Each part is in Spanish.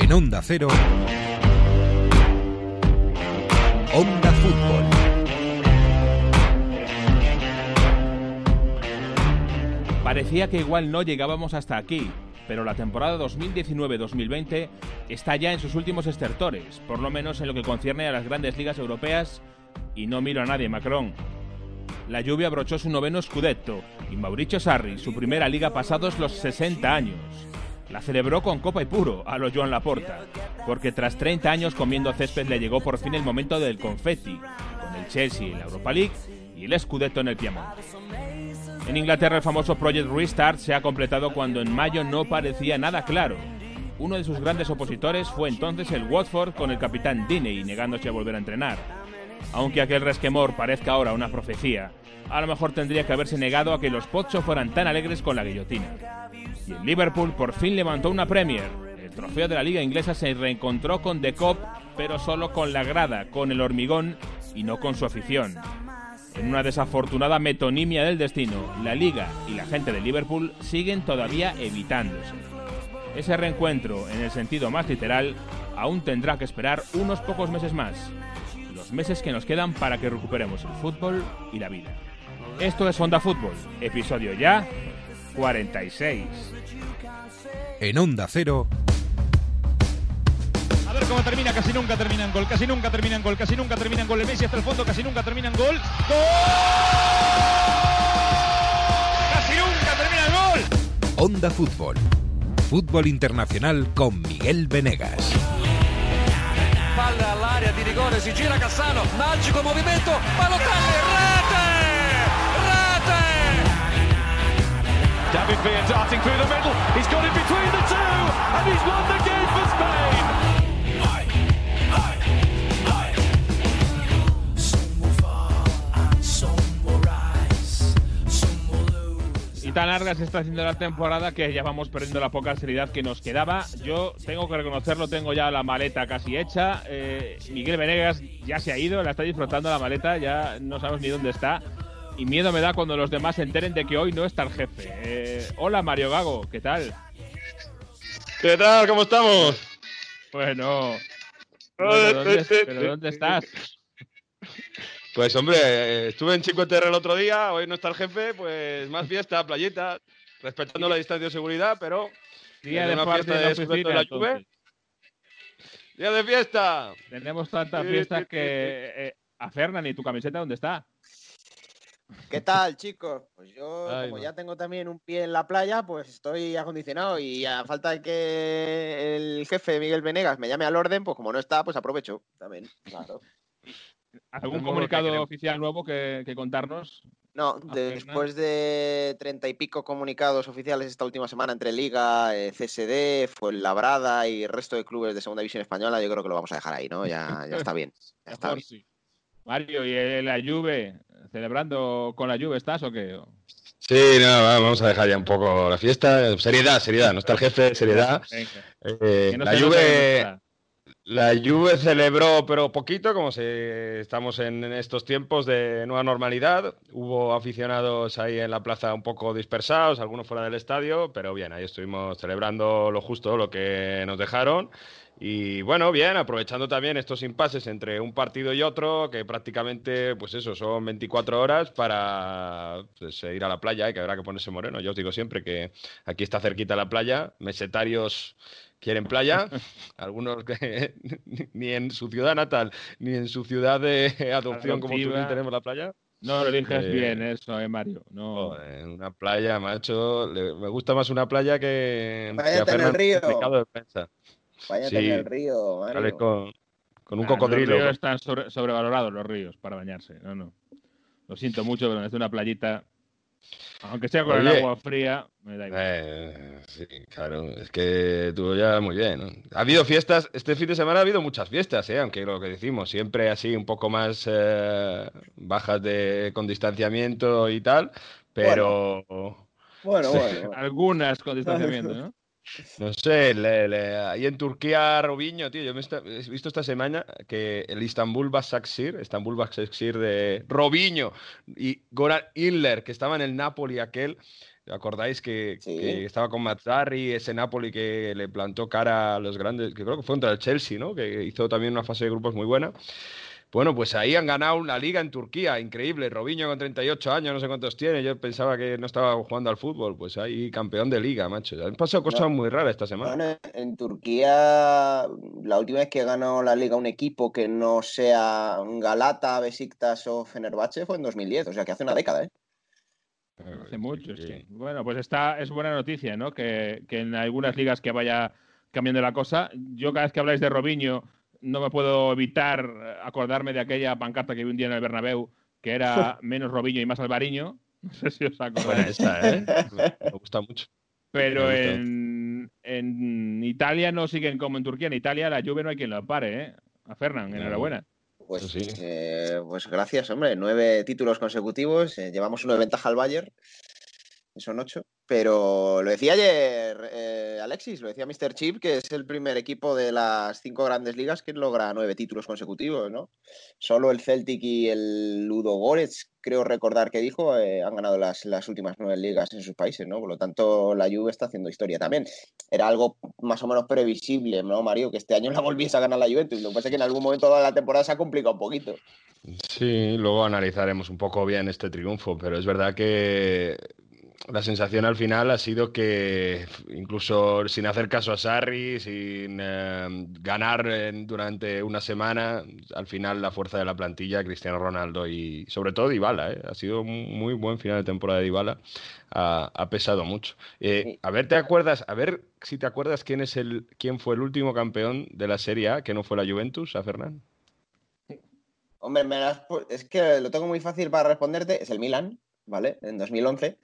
En Onda Cero. Onda Fútbol. Parecía que igual no llegábamos hasta aquí, pero la temporada 2019-2020 está ya en sus últimos estertores, por lo menos en lo que concierne a las grandes ligas europeas, y no miro a nadie, Macron. La lluvia abrochó su noveno Scudetto y Mauricio Sarri su primera liga pasados los 60 años. La celebró con copa y puro a lo Joan Laporta, porque tras 30 años comiendo césped le llegó por fin el momento del confetti, con el Chelsea en la Europa League y el Scudetto en el Piemonte. En Inglaterra el famoso Project Restart se ha completado cuando en mayo no parecía nada claro. Uno de sus grandes opositores fue entonces el Watford con el capitán Diney negándose a volver a entrenar. Aunque aquel resquemor parezca ahora una profecía, a lo mejor tendría que haberse negado a que los Pocho fueran tan alegres con la guillotina. Y el Liverpool por fin levantó una Premier. El trofeo de la liga inglesa se reencontró con The Cop, pero solo con la grada, con el hormigón y no con su afición. En una desafortunada metonimia del destino, la liga y la gente de Liverpool siguen todavía evitándose. Ese reencuentro, en el sentido más literal, aún tendrá que esperar unos pocos meses más. Los meses que nos quedan para que recuperemos el fútbol y la vida. Esto es Onda Fútbol, episodio ya 46. En Onda Cero. A ver cómo termina, casi nunca termina en gol, casi nunca termina en gol, casi nunca termina en gol. El Messi hasta el fondo, casi nunca termina en gol. ¡Gol! ¡Casi nunca termina en gol! Onda Fútbol. Fútbol internacional con Miguel Venegas. Palla all'area di rigore, si gira Cassano, magico movimento, Balotelli, Darting through the middle. He's got it between the two, and he's won the game for Spain. Y tan larga se está haciendo la temporada que ya vamos perdiendo la poca seriedad que nos quedaba. Yo tengo que reconocerlo, tengo ya la maleta casi hecha. Eh, Miguel Venegas ya se ha ido, la está disfrutando la maleta, ya no sabemos ni dónde está. Y miedo me da cuando los demás se enteren de que hoy no está el jefe. Eh, hola Mario Gago, ¿qué tal? ¿Qué tal? ¿Cómo estamos? Bueno, bueno, ¿dónde, ¿pero dónde estás? Pues hombre, eh, estuve en Chico Terra el otro día, hoy no está el jefe, pues más fiesta, playita, respetando la distancia de seguridad, pero Día de una fiesta la de. ¡Día de fiesta! Tenemos tantas fiestas que... eh, a Fernan, ¿y tu camiseta dónde está? ¿Qué tal, chicos? Pues yo, Ay, como ya tengo también un pie en la playa, pues estoy acondicionado y a falta de que el jefe Miguel Venegas me llame al orden, pues como no está, pues aprovecho también. Claro. ¿Algún comunicado oficial nuevo que, que contarnos? No, después de treinta y pico comunicados oficiales esta última semana entre Liga, eh, CSD, Fuenlabrada y el resto de clubes de Segunda División Española, yo creo que lo vamos a dejar ahí, ¿no? Ya, ya está bien. Ya está Mejor bien. Mario, ¿y la Juve? ¿Celebrando con la Juve estás o qué? Sí, no, va, vamos a dejar ya un poco la fiesta. Seriedad, seriedad, no está el jefe, seriedad. Eh, no la Juve. La Juve celebró, pero poquito, como si estamos en estos tiempos de nueva normalidad. Hubo aficionados ahí en la plaza un poco dispersados, algunos fuera del estadio, pero bien, ahí estuvimos celebrando lo justo, lo que nos dejaron. Y bueno, bien, aprovechando también estos impases entre un partido y otro, que prácticamente, pues eso, son 24 horas para pues, ir a la playa, y que habrá que ponerse moreno. Yo os digo siempre que aquí está cerquita la playa, mesetarios quieren playa, algunos que ni en su ciudad natal, ni en su ciudad de adopción como tú tenemos la playa. No lo eliges Eh, bien eso, eh, Mario. No. Joder, una playa, macho. le- me gusta más una playa que, que Váyate a en el Fernando río. Sí. en el río, Mario. Con, con un Ah, cocodrilo. Los ríos están sobre- sobrevalorados, los ríos, para bañarse. No, no. Lo siento mucho, pero desde una playita, aunque sea con el agua fría, me da igual. Eh, sí, claro, es que tú ya muy bien. ¿no? Ha habido fiestas, este fin de semana ha habido muchas fiestas, ¿eh? aunque lo que decimos, siempre así un poco más eh, bajas de, con distanciamiento y tal, pero bueno. bueno. Algunas con distanciamiento, ¿no? No sé, le- le- ahí en Turquía, Robinho, tío, yo me he visto esta semana que el Istanbul Basaksehir, Istanbul Basaksehir de Robinho y Goran Iller, que estaba en el Napoli aquel, ¿Acordáis que, Sí. que estaba con Mazzarri, ese Napoli que le plantó cara a los grandes, que creo que fue contra el Chelsea, ¿no? Que hizo también una fase de grupos muy buena. Bueno, pues ahí han ganado una liga en Turquía, increíble. Robinho con 38 años, no sé cuántos tiene. Yo pensaba que no estaba jugando al fútbol. Pues ahí campeón de liga, macho. Han pasado cosas No. muy raras esta semana. Bueno, en Turquía, la última vez que ganó la liga un equipo que no sea Galata, Besiktas o Fenerbahce fue en 2010, o sea que hace una década, ¿eh? Hace mucho, sí. Bueno, pues está, es buena noticia, ¿no? Que, que en algunas ligas que vaya cambiando la cosa. Yo cada vez que habláis de Robinho no me puedo evitar eh, acordarme de aquella pancarta que vi un día en el Bernabéu que era menos Robinho y más Alvariño. No sé si os acordáis. esta, ¿eh? Me gusta mucho. Pero en, en Italia no siguen como en Turquía. En Italia la Juve no hay quien la pare, ¿eh? A Fernán, enhorabuena. Pues, sí. eh, pues gracias, hombre. Nueve títulos consecutivos. eh, llevamos uno de ventaja al Bayern. Son ocho. Pero lo decía ayer eh, Alexis, lo decía Mr. Chip, que es el primer equipo de las cinco grandes ligas que logra nueve títulos consecutivos, ¿no? Solo el Celtic y el Ludo Goretz, creo recordar que dijo, eh, han ganado las, las últimas nueve ligas en sus países, ¿no? Por lo tanto, la Juve está haciendo historia también. Era algo más o menos previsible, ¿no, Mario? Que este año la volviese a ganar la Juventus. Lo que pasa es que en algún momento de la temporada se ha complicado un poquito. Sí, luego analizaremos un poco bien este triunfo, pero es verdad que la sensación al final ha sido que incluso sin hacer caso a Sarri, sin eh, ganar en- durante una semana, al final la fuerza de la plantilla, Cristiano Ronaldo y sobre todo Dybala, ¿eh? ha sido un muy buen final de temporada de Dybala, ha, ha pesado mucho. Eh, a ver, ¿te acuerdas? A ver si te acuerdas quién es el, quién fue el último campeón de la Serie A que no fue la Juventus, a Fernán. Hombre, me es que lo tengo muy fácil para responderte. Es el Milan, ¿vale? En 2011.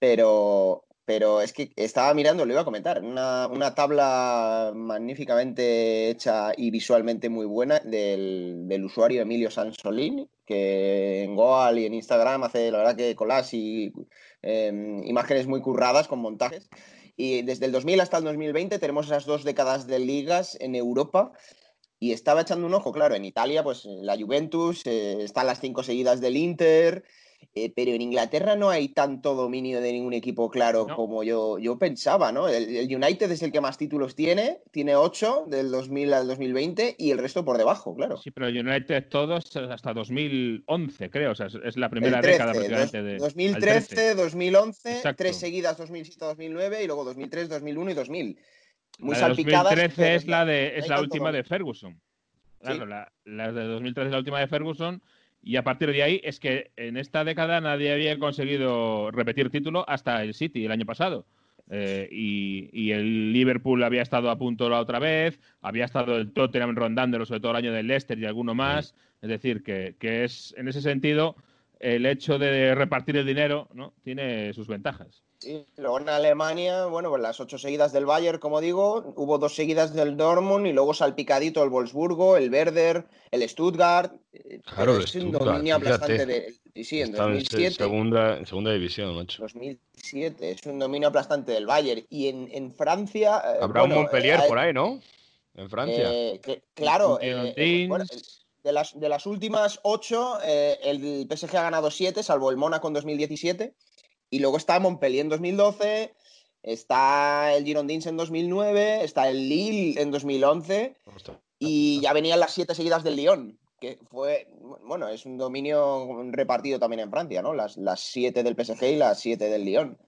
Pero, pero es que estaba mirando, lo iba a comentar, una, una tabla magníficamente hecha y visualmente muy buena del, del usuario Emilio Sansolini, que en Goal y en Instagram hace, la verdad, que collage y eh, imágenes muy curradas con montajes. Y desde el 2000 hasta el 2020 tenemos esas dos décadas de ligas en Europa. Y estaba echando un ojo, claro, en Italia, pues la Juventus, eh, están las cinco seguidas del Inter, eh, pero en Inglaterra no hay tanto dominio de ningún equipo claro No. como yo, yo pensaba, ¿no? El, el United es el que más títulos tiene, tiene ocho del 2000 al 2020 y el resto por debajo, claro. Sí, pero el United todos hasta 2011, creo. O sea, es, es la primera El 13, década prácticamente dos- de. al 2013, 13. 2011, Exacto. tres seguidas 2007-2009 y luego 2003, 2001 y 2000. Muy la de salpicadas. 2013 pero es la, de, es la última de Ferguson. Claro, Sí. la, la de 2013 es la última de Ferguson. Y a partir de ahí es que en esta década nadie había conseguido repetir título hasta el City el año pasado. Eh, y, y el Liverpool había estado a punto la otra vez, había estado el Tottenham rondándolo, sobre todo el año del Leicester y alguno más. Es decir, que, que es en ese sentido el hecho de repartir el dinero ¿no? tiene sus ventajas. Sí, luego en Alemania, bueno, pues las ocho seguidas del Bayern, como digo, hubo dos seguidas del Dortmund y luego salpicadito el Wolfsburgo, el Werder, el Stuttgart. eh, Claro, el es un dominio aplastante de. sí, en Está en 2007. segunda, en segunda división, macho. 2007, es un dominio aplastante del Bayern. Y en, en Francia. eh, Habrá bueno, un Montpellier eh, por ahí, ¿no? En Francia. eh, que- claro, eh, bueno, de las, de las últimas ocho, el PSG ha ganado siete, salvo el Mónaco en 2017. Y luego está Montpellier en 2012, está el Girondins en 2009, está el Lille en 2011 y ya venían las siete seguidas del Lyon, que fue, bueno, es un dominio repartido también en Francia, ¿no? Las, las siete del PSG y las siete del Lyon.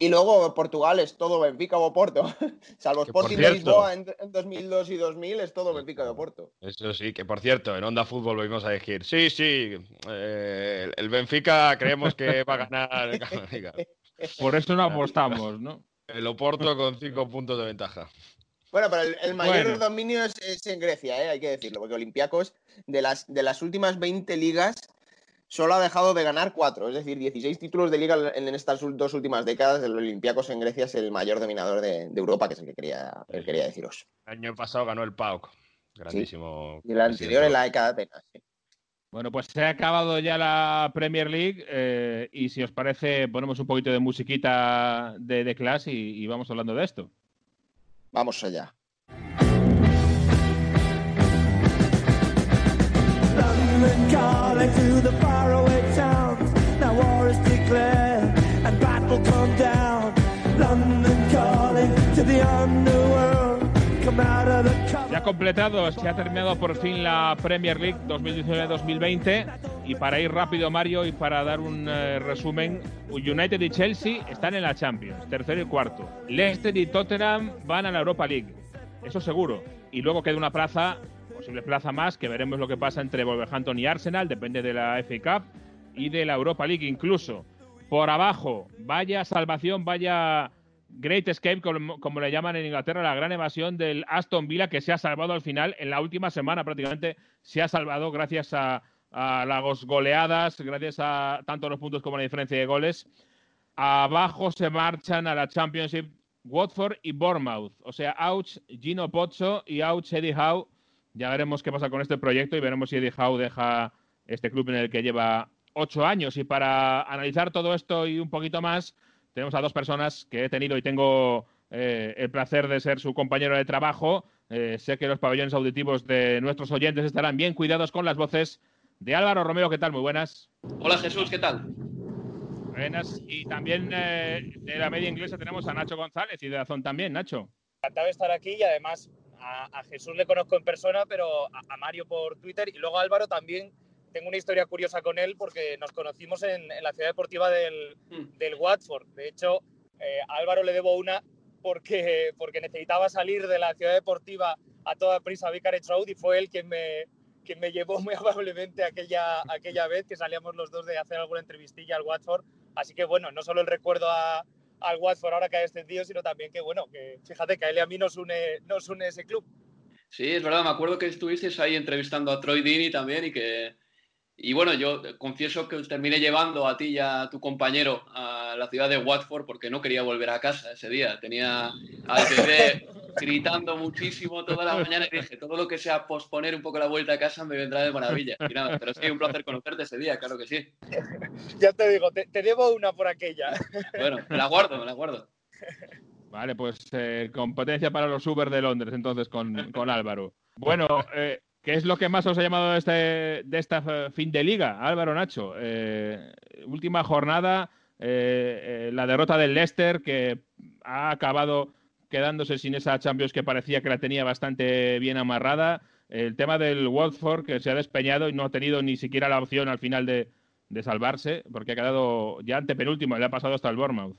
Y luego Portugal es todo Benfica o Oporto, salvo Que, por Sporting de Lisboa en, en 2002 y 2000 es todo Benfica y Oporto. Eso sí, que por cierto, en Onda Fútbol volvimos a decir, sí, sí, eh, el Benfica creemos que va a ganar el de. Por eso no apostamos, ¿no? el Oporto con cinco puntos de ventaja. Bueno, pero el, el mayor Bueno. dominio es, es en Grecia, ¿eh? hay que decirlo, porque Olympiacos, de las, de las últimas 20 ligas, solo ha dejado de ganar 4, es decir, 16 títulos de liga en, en estas dos últimas décadas. El Olympiacos en Grecia es el mayor dominador de, de Europa, que es el que quería, el que quería deciros. El año pasado ganó el PAOK. Grandísimo. Y el anterior en la década de Atenas. sí. Bueno, pues se ha acabado ya la Premier League eh, y si os parece ponemos un poquito de musiquita de, de Clash y, y vamos hablando de esto. Vamos allá. Se ha completado, se ha terminado por fin la Premier League 2019-2020 y para ir rápido Mario y para dar un eh, resumen, United y Chelsea están en la Champions, tercero y cuarto. Leicester y Tottenham van a la Europa League, eso seguro. Y luego queda una plaza, posible plaza más, que veremos lo que pasa entre Wolverhampton y Arsenal, depende de la FA Cup y de la Europa League incluso. Por abajo, vaya salvación, vaya Great Escape, como, le llaman en Inglaterra, la gran evasión del Aston Villa que se ha salvado al final, en la última semana prácticamente se ha salvado gracias a, las goleadas, gracias a tanto los puntos como la diferencia de goles. Abajo se marchan a la Championship Watford y Bournemouth. O sea, ouch Gino Pozzo y ouch Eddie Howe. Ya veremos qué pasa con este proyecto y veremos si Eddie Howe deja este club en el que lleva ocho años. Y para analizar todo esto y un poquito más, tenemos a dos personas que he tenido y tengo eh, el placer de ser su compañero de trabajo. Eh, sé que los pabellones auditivos de nuestros oyentes estarán bien cuidados con las voces de Álvaro Romero. ¿Qué tal? Muy buenas. Hola Jesús, ¿qué tal? Buenas. Y también eh, de la media inglesa tenemos a Nacho González y de Azón también. Nacho. Encantado de estar aquí y además a, Jesús le conozco en persona, pero a, Mario por Twitter y luego a Álvaro también tengo una historia curiosa con él porque nos conocimos en, la ciudad deportiva del, mm. del Watford. De hecho, eh, a Álvaro le debo una porque, porque necesitaba salir de la ciudad deportiva a toda prisa a Vicarage Road y fue él quien me, quien me llevó muy amablemente aquella, aquella vez que salíamos los dos de hacer alguna entrevistilla al Watford. Así que bueno, no solo el recuerdo al Watford ahora que ha descendido, sino también que bueno, que fíjate que a él y a mí nos une, nos une ese club. Sí, es verdad, me acuerdo que estuvisteis ahí entrevistando a Troy Dini también y que, y bueno, yo confieso que os terminé llevando a ti y a tu compañero a la ciudad de Watford porque no quería volver a casa ese día. Tenía al bebé gritando muchísimo toda la mañana y dije, todo lo que sea posponer un poco la vuelta a casa me vendrá de maravilla. Y nada, pero sí, un placer conocerte ese día, claro que sí. Ya te digo, te, debo una por aquella. Bueno, me la guardo, me la guardo. Vale, pues eh, competencia para los Uber de Londres entonces con, con Álvaro. Bueno, eh, ¿Qué es lo que más os ha llamado este de esta fin de liga, Álvaro Nacho? Eh, última jornada, eh, eh, la derrota del Leicester, que ha acabado quedándose sin esa Champions que parecía que la tenía bastante bien amarrada. El tema del Watford, que se ha despeñado y no ha tenido ni siquiera la opción al final de, de salvarse, porque ha quedado ya antepenúltimo, le ha pasado hasta el Bournemouth.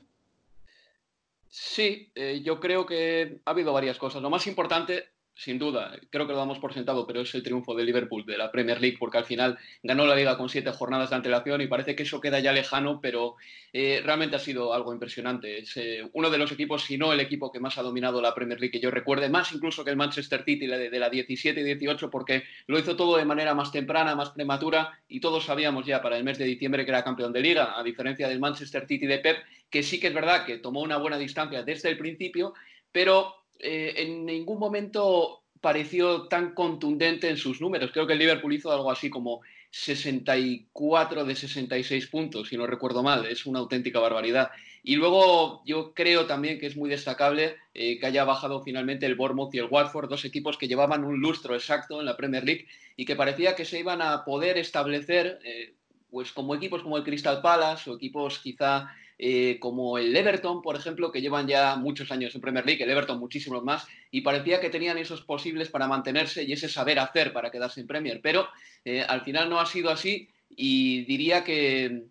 Sí, yo creo que ha habido varias cosas. Lo más importante sin duda, creo que lo damos por sentado, pero es el triunfo de Liverpool de la Premier League, porque al final ganó la liga con siete jornadas de antelación y parece que eso queda ya lejano, pero eh, realmente ha sido algo impresionante. Es eh, uno de los equipos, si no el equipo que más ha dominado la Premier League que yo recuerde, más incluso que el Manchester City de, de la 17 y 18, porque lo hizo todo de manera más temprana, más prematura, y todos sabíamos ya para el mes de diciembre que era campeón de liga, a diferencia del Manchester City de Pep, que sí que es verdad que tomó una buena distancia desde el principio, pero eh, en ningún momento pareció tan contundente en sus números. Creo que el Liverpool hizo algo así como 64 de 66 puntos, si no recuerdo mal. Es una auténtica barbaridad. Y luego yo creo también que es muy destacable eh, que haya bajado finalmente el Bournemouth y el Watford, dos equipos que llevaban un lustro exacto en la Premier League y que parecía que se iban a poder establecer eh, pues como equipos como el Crystal Palace o equipos quizá eh, como el Everton, por ejemplo, que llevan ya muchos años en Premier League, el Everton muchísimos más, y parecía que tenían esos posibles para mantenerse y ese saber hacer para quedarse en Premier, pero eh, al final no ha sido así y diría que,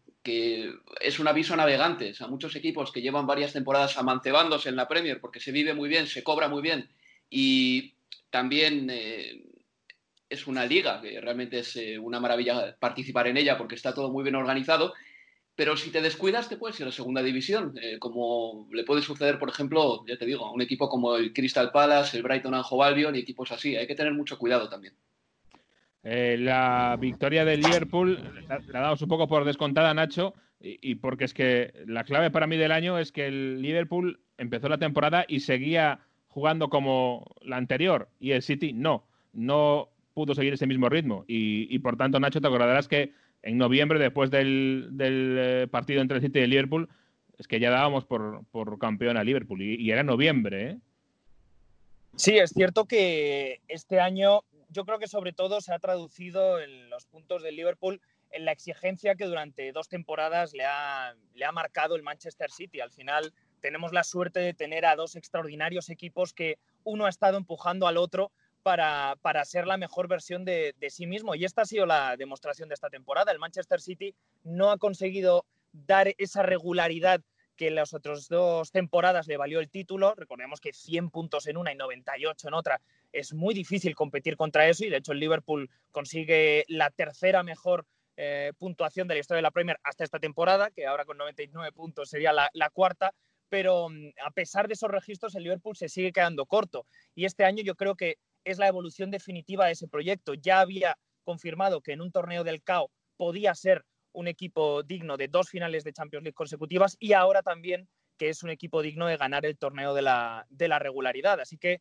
es un aviso a navegantes, a muchos equipos que llevan varias temporadas amancebándose en la Premier porque se vive muy bien, se cobra muy bien y también... Eh, es una liga que realmente es una maravilla participar en ella porque está todo muy bien organizado pero si te descuidas te puedes ir a la segunda división, eh, como le puede suceder, por ejemplo, ya te digo, a un equipo como el Crystal Palace, el Brighton and Albion y equipos así. Hay que tener mucho cuidado también. Eh, la victoria del Liverpool la, ha dado un poco por descontada, Nacho, y, porque es que la clave para mí del año es que el Liverpool empezó la temporada y seguía jugando como la anterior, y el City no, no pudo seguir ese mismo ritmo. Y, y por tanto, Nacho, te acordarás que en noviembre, después del, eh, partido entre el City y el Liverpool, es que ya dábamos por, campeón a Liverpool y, era noviembre. ¿eh? Sí, es cierto que este año yo creo que sobre todo se ha traducido en los puntos del Liverpool en la exigencia que durante dos temporadas le ha, le ha marcado el Manchester City. Al final, tenemos la suerte de tener a dos extraordinarios equipos que uno ha estado empujando al otro para, para ser la mejor versión de, de, sí mismo. Y esta ha sido la demostración de esta temporada. El Manchester City no ha conseguido dar esa regularidad que en las otras dos temporadas le valió el título. Recordemos que 100 puntos en una y 98 en otra es muy difícil competir contra eso y de hecho el Liverpool consigue la tercera mejor eh, puntuación de la historia de la Premier hasta esta temporada, que ahora con 99 puntos sería la, cuarta, pero mm, a pesar de esos registros el Liverpool se sigue quedando corto y este año yo creo que es la evolución definitiva de ese proyecto. Ya había confirmado que en un torneo del CAO podía ser un equipo digno de dos finales de Champions League consecutivas y ahora también que es un equipo digno de ganar el torneo de la, regularidad. Así que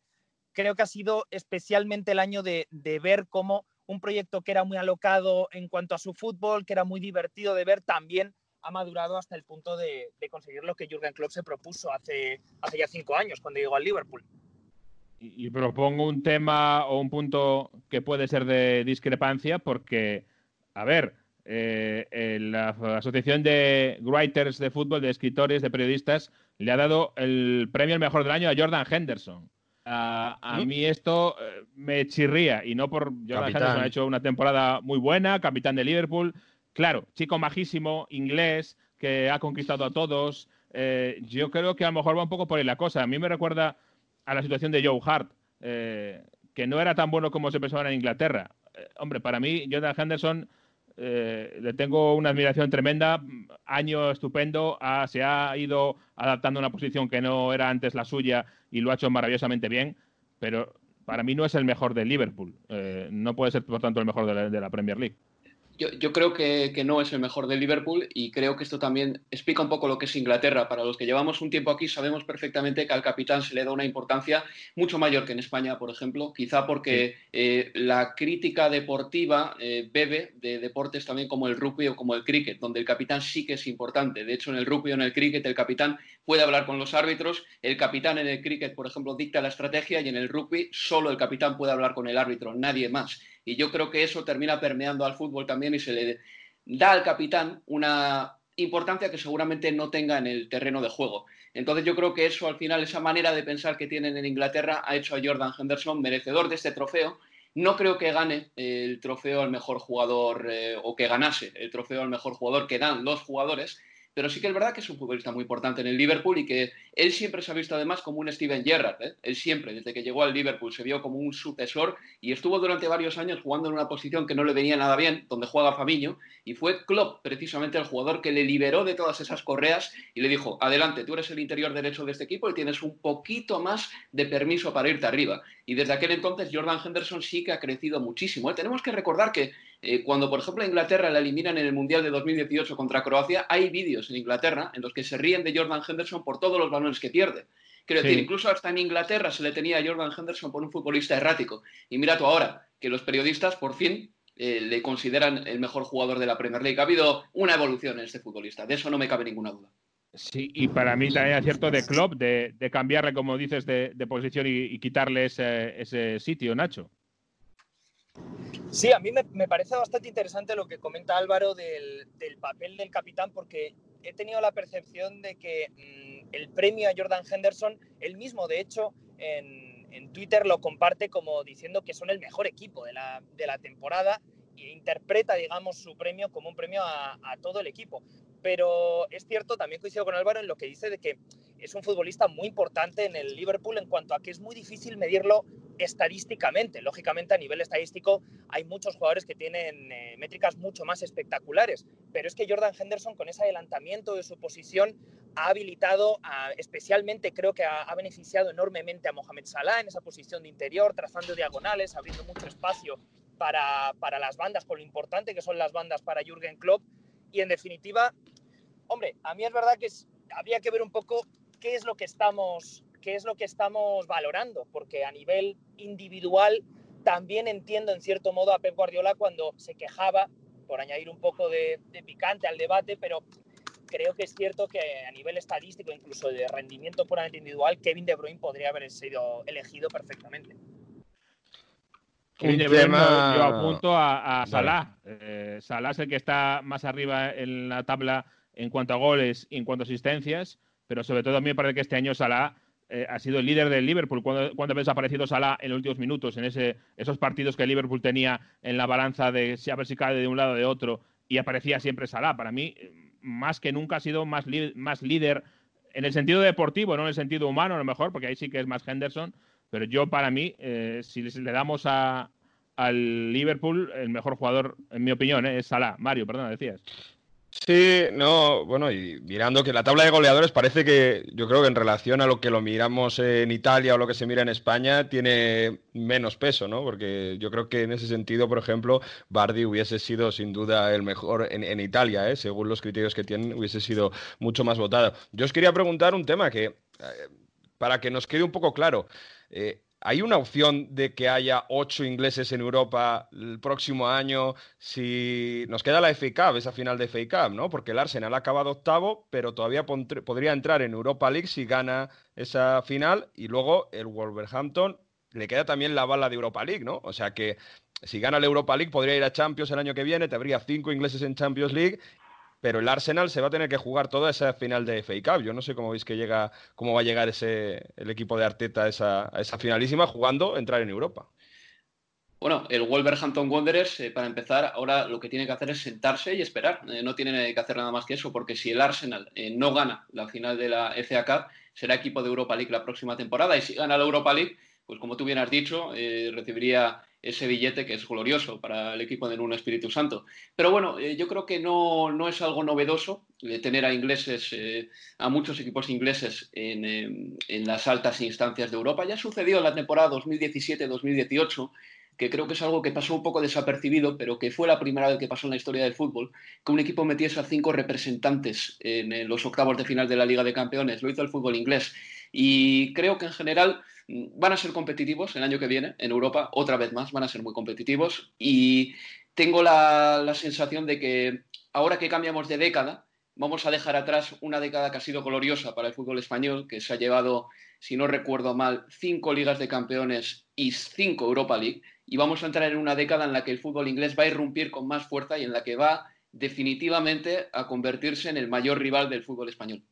creo que ha sido especialmente el año de, ver cómo un proyecto que era muy alocado en cuanto a su fútbol, que era muy divertido de ver, también ha madurado hasta el punto de, de conseguir lo que Jürgen Klopp se propuso hace, hace ya cinco años, cuando llegó al Liverpool. Y, propongo un tema o un punto que puede ser de discrepancia, porque, a ver, eh, la Asociación de Writers de Fútbol, de escritores, de periodistas, le ha dado el premio al mejor del año a Jordan Henderson. A, a mí esto eh, me chirría, y no por Jordan capitán. Henderson, ha hecho una temporada muy buena, capitán de Liverpool. Claro, chico majísimo, inglés, que ha conquistado a todos. Eh, yo creo que a lo mejor va un poco por ahí la cosa. A mí me recuerda a la situación de Joe Hart, eh, que no era tan bueno como se pensaba en Inglaterra. hombre, para mí, Jordan Henderson eh, le tengo una admiración tremenda, año estupendo, se ha ido adaptando a una posición que no era antes la suya y lo ha hecho maravillosamente bien, pero para mí no es el mejor de Liverpool, eh, no puede ser por tanto el mejor de la, de la Premier League. Yo, yo, creo que, que, no es el mejor de Liverpool y creo que esto también explica un poco lo que es Inglaterra. Para los que llevamos un tiempo aquí sabemos perfectamente que al capitán se le da una importancia mucho mayor que en España, por ejemplo, quizá porque sí. eh, la crítica deportiva eh, bebe de deportes también como el rugby o como el cricket, donde el capitán sí que es importante. De hecho, en el rugby o en el cricket el capitán puede hablar con los árbitros, el capitán en el cricket, por ejemplo, dicta la estrategia y en el rugby solo el capitán puede hablar con el árbitro, nadie más. Y yo creo que eso termina permeando al fútbol también y se le da al capitán una importancia que seguramente no tenga en el terreno de juego. Entonces yo creo que eso al final, esa manera de pensar que tienen en Inglaterra ha hecho a Jordan Henderson merecedor de este trofeo. No creo que gane el trofeo al mejor jugador eh, o que ganase el trofeo al mejor jugador que dan los jugadores, pero sí que es verdad que es un futbolista muy importante en el Liverpool y que él siempre se ha visto además como un Steven Gerrard. ¿eh? Él siempre, desde que llegó al Liverpool, se vio como un sucesor y estuvo durante varios años jugando en una posición que no le venía nada bien, donde juega Famiño, y fue Klopp precisamente el jugador que le liberó de todas esas correas y le dijo, adelante, tú eres el interior derecho de este equipo y tienes un poquito más de permiso para irte arriba. Y desde aquel entonces Jordan Henderson sí que ha crecido muchísimo. ¿eh? Tenemos que recordar que eh, cuando, por ejemplo, a Inglaterra la eliminan en el Mundial de 2018 contra Croacia, hay vídeos en Inglaterra en los que se ríen de Jordan Henderson por todos los balones que pierde. Quiero sí. decir, incluso hasta en Inglaterra se le tenía a Jordan Henderson por un futbolista errático. Y mira tú ahora, que los periodistas por fin eh, le consideran el mejor jugador de la Premier League. Ha habido una evolución en este futbolista, de eso no me cabe ninguna duda. Sí, y para mí también es cierto de Klopp, de, de cambiarle, como dices, de, de posición y, y, quitarle ese, ese sitio, Nacho. Sí, a mí me, parece bastante interesante lo que comenta Álvaro del, papel del capitán, porque he tenido la percepción de que mmm, el premio a Jordan Henderson, él mismo, de hecho, en, Twitter lo comparte como diciendo que son el mejor equipo de la, temporada e interpreta, digamos, su premio como un premio a, todo el equipo. Pero es cierto, también coincido con Álvaro en lo que dice de que es un futbolista muy importante en el Liverpool en cuanto a que es muy difícil medirlo estadísticamente. Lógicamente, a nivel estadístico, hay muchos jugadores que tienen eh, métricas mucho más espectaculares, pero es que Jordan Henderson, con ese adelantamiento de su posición, ha habilitado, especialmente creo que ha, beneficiado enormemente a Mohamed Salah en esa posición de interior, trazando diagonales, abriendo mucho espacio para, para las bandas, por lo importante que son las bandas para Jürgen Klopp. Y en definitiva, hombre, a mí es verdad que es, habría que ver un poco qué es lo que estamos qué es lo que estamos valorando, porque a nivel individual también entiendo en cierto modo a Pep Guardiola cuando se quejaba, por añadir un poco de, de picante al debate, pero creo que es cierto que a nivel estadístico, incluso de rendimiento puramente individual, Kevin De Bruyne podría haber sido elegido perfectamente. Bruyne tema... yo apunto a, a Salah. Eh, Salah es el que está más arriba en la tabla en cuanto a goles y en cuanto a asistencias pero sobre todo a mí me parece que este año Salah eh, ha sido el líder del Liverpool. Cuando, cuando ha desaparecido Salah en los últimos minutos, en ese, esos partidos que el Liverpool tenía en la balanza de si a ver si cae de un lado o de otro, y aparecía siempre Salah. Para mí, más que nunca ha sido más, más líder en el sentido deportivo, no en el sentido humano, a lo mejor, porque ahí sí que es más Henderson. Pero yo, para mí, eh, si le damos a, al Liverpool, el mejor jugador, en mi opinión, ¿eh? es Salah. Mario, perdona, decías. Sí, no, bueno, y mirando que la tabla de goleadores parece que yo creo que en relación a lo que lo miramos en Italia o lo que se mira en España tiene menos peso, ¿no? Porque yo creo que en ese sentido, por ejemplo, Bardi hubiese sido sin duda el mejor en, Italia, ¿eh? según los criterios que tienen, hubiese sido mucho más votado. Yo os quería preguntar un tema que, eh, para que nos quede un poco claro, eh, ¿Hay una opción de que haya ocho ingleses en Europa el próximo año si nos queda la FA Cup, esa final de FA Cup, ¿no? Porque el Arsenal ha acabado octavo, pero todavía podría entrar en Europa League si gana esa final y luego el Wolverhampton le queda también la bala de Europa League, ¿no? O sea que si gana la Europa League podría ir a Champions el año que viene, te habría cinco ingleses en Champions League pero el Arsenal se va a tener que jugar toda esa final de FA Cup. Yo no sé cómo veis que llega, cómo va a llegar ese, el equipo de Arteta a esa, finalísima jugando entrar en Europa. Bueno, el Wolverhampton Wanderers, eh, para empezar, ahora lo que tiene que hacer es sentarse y esperar. Eh, no tiene que hacer nada más que eso, porque si el Arsenal eh, no gana la final de la FA Cup, será equipo de Europa League la próxima temporada. Y si gana la Europa League, pues como tú bien has dicho, recibiría ese billete que es glorioso para el equipo de Nuno Espíritu Santo. Pero bueno, eh, yo creo que no, no, es algo novedoso eh, tener a ingleses, eh, a muchos equipos ingleses en, en, las altas instancias de Europa. Ya sucedió en la temporada 2017-2018 que creo que es algo que pasó un poco desapercibido, pero que fue la primera vez que pasó en la historia del fútbol, que un equipo metiese a cinco representantes en los octavos de final de la Liga de Campeones. Lo hizo el fútbol inglés. Y creo que en general van a ser competitivos el año que viene en Europa, otra vez más, van a ser muy competitivos y tengo la, sensación de que ahora que cambiamos de década, vamos a dejar atrás una década que ha sido gloriosa para el fútbol español, que se ha llevado, si no recuerdo mal, cinco ligas de campeones y cinco Europa League, y vamos a entrar en una década en la que el fútbol inglés va a irrumpir con más fuerza y en la que va definitivamente a convertirse en el mayor rival del fútbol español.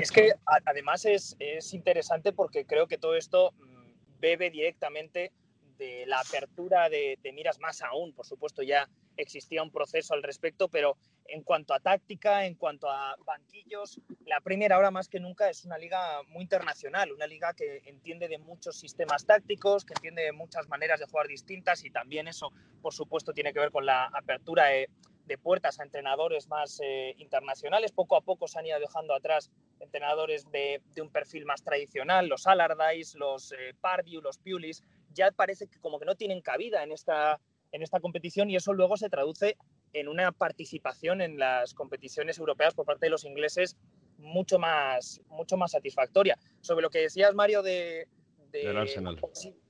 Es que además es, interesante porque creo que todo esto mm, bebe directamente de la apertura de, miras más aún. Por supuesto, ya existía un proceso al respecto, pero en cuanto a táctica, en cuanto a banquillos, la Premier ahora más que nunca es una liga muy internacional, una liga que entiende de muchos sistemas tácticos, que entiende de muchas maneras de jugar distintas y también eso, por supuesto, tiene que ver con la apertura de, puertas a entrenadores más eh, internacionales. Poco a poco se han ido dejando atrás entrenadores de, un perfil más tradicional, los Allardyce, los eh, Pardew, los Pulis, ya parece que como que no tienen cabida en esta, en esta competición y eso luego se traduce en una participación en las competiciones europeas por parte de los ingleses mucho más, mucho más satisfactoria. Sobre lo que decías, Mario, de,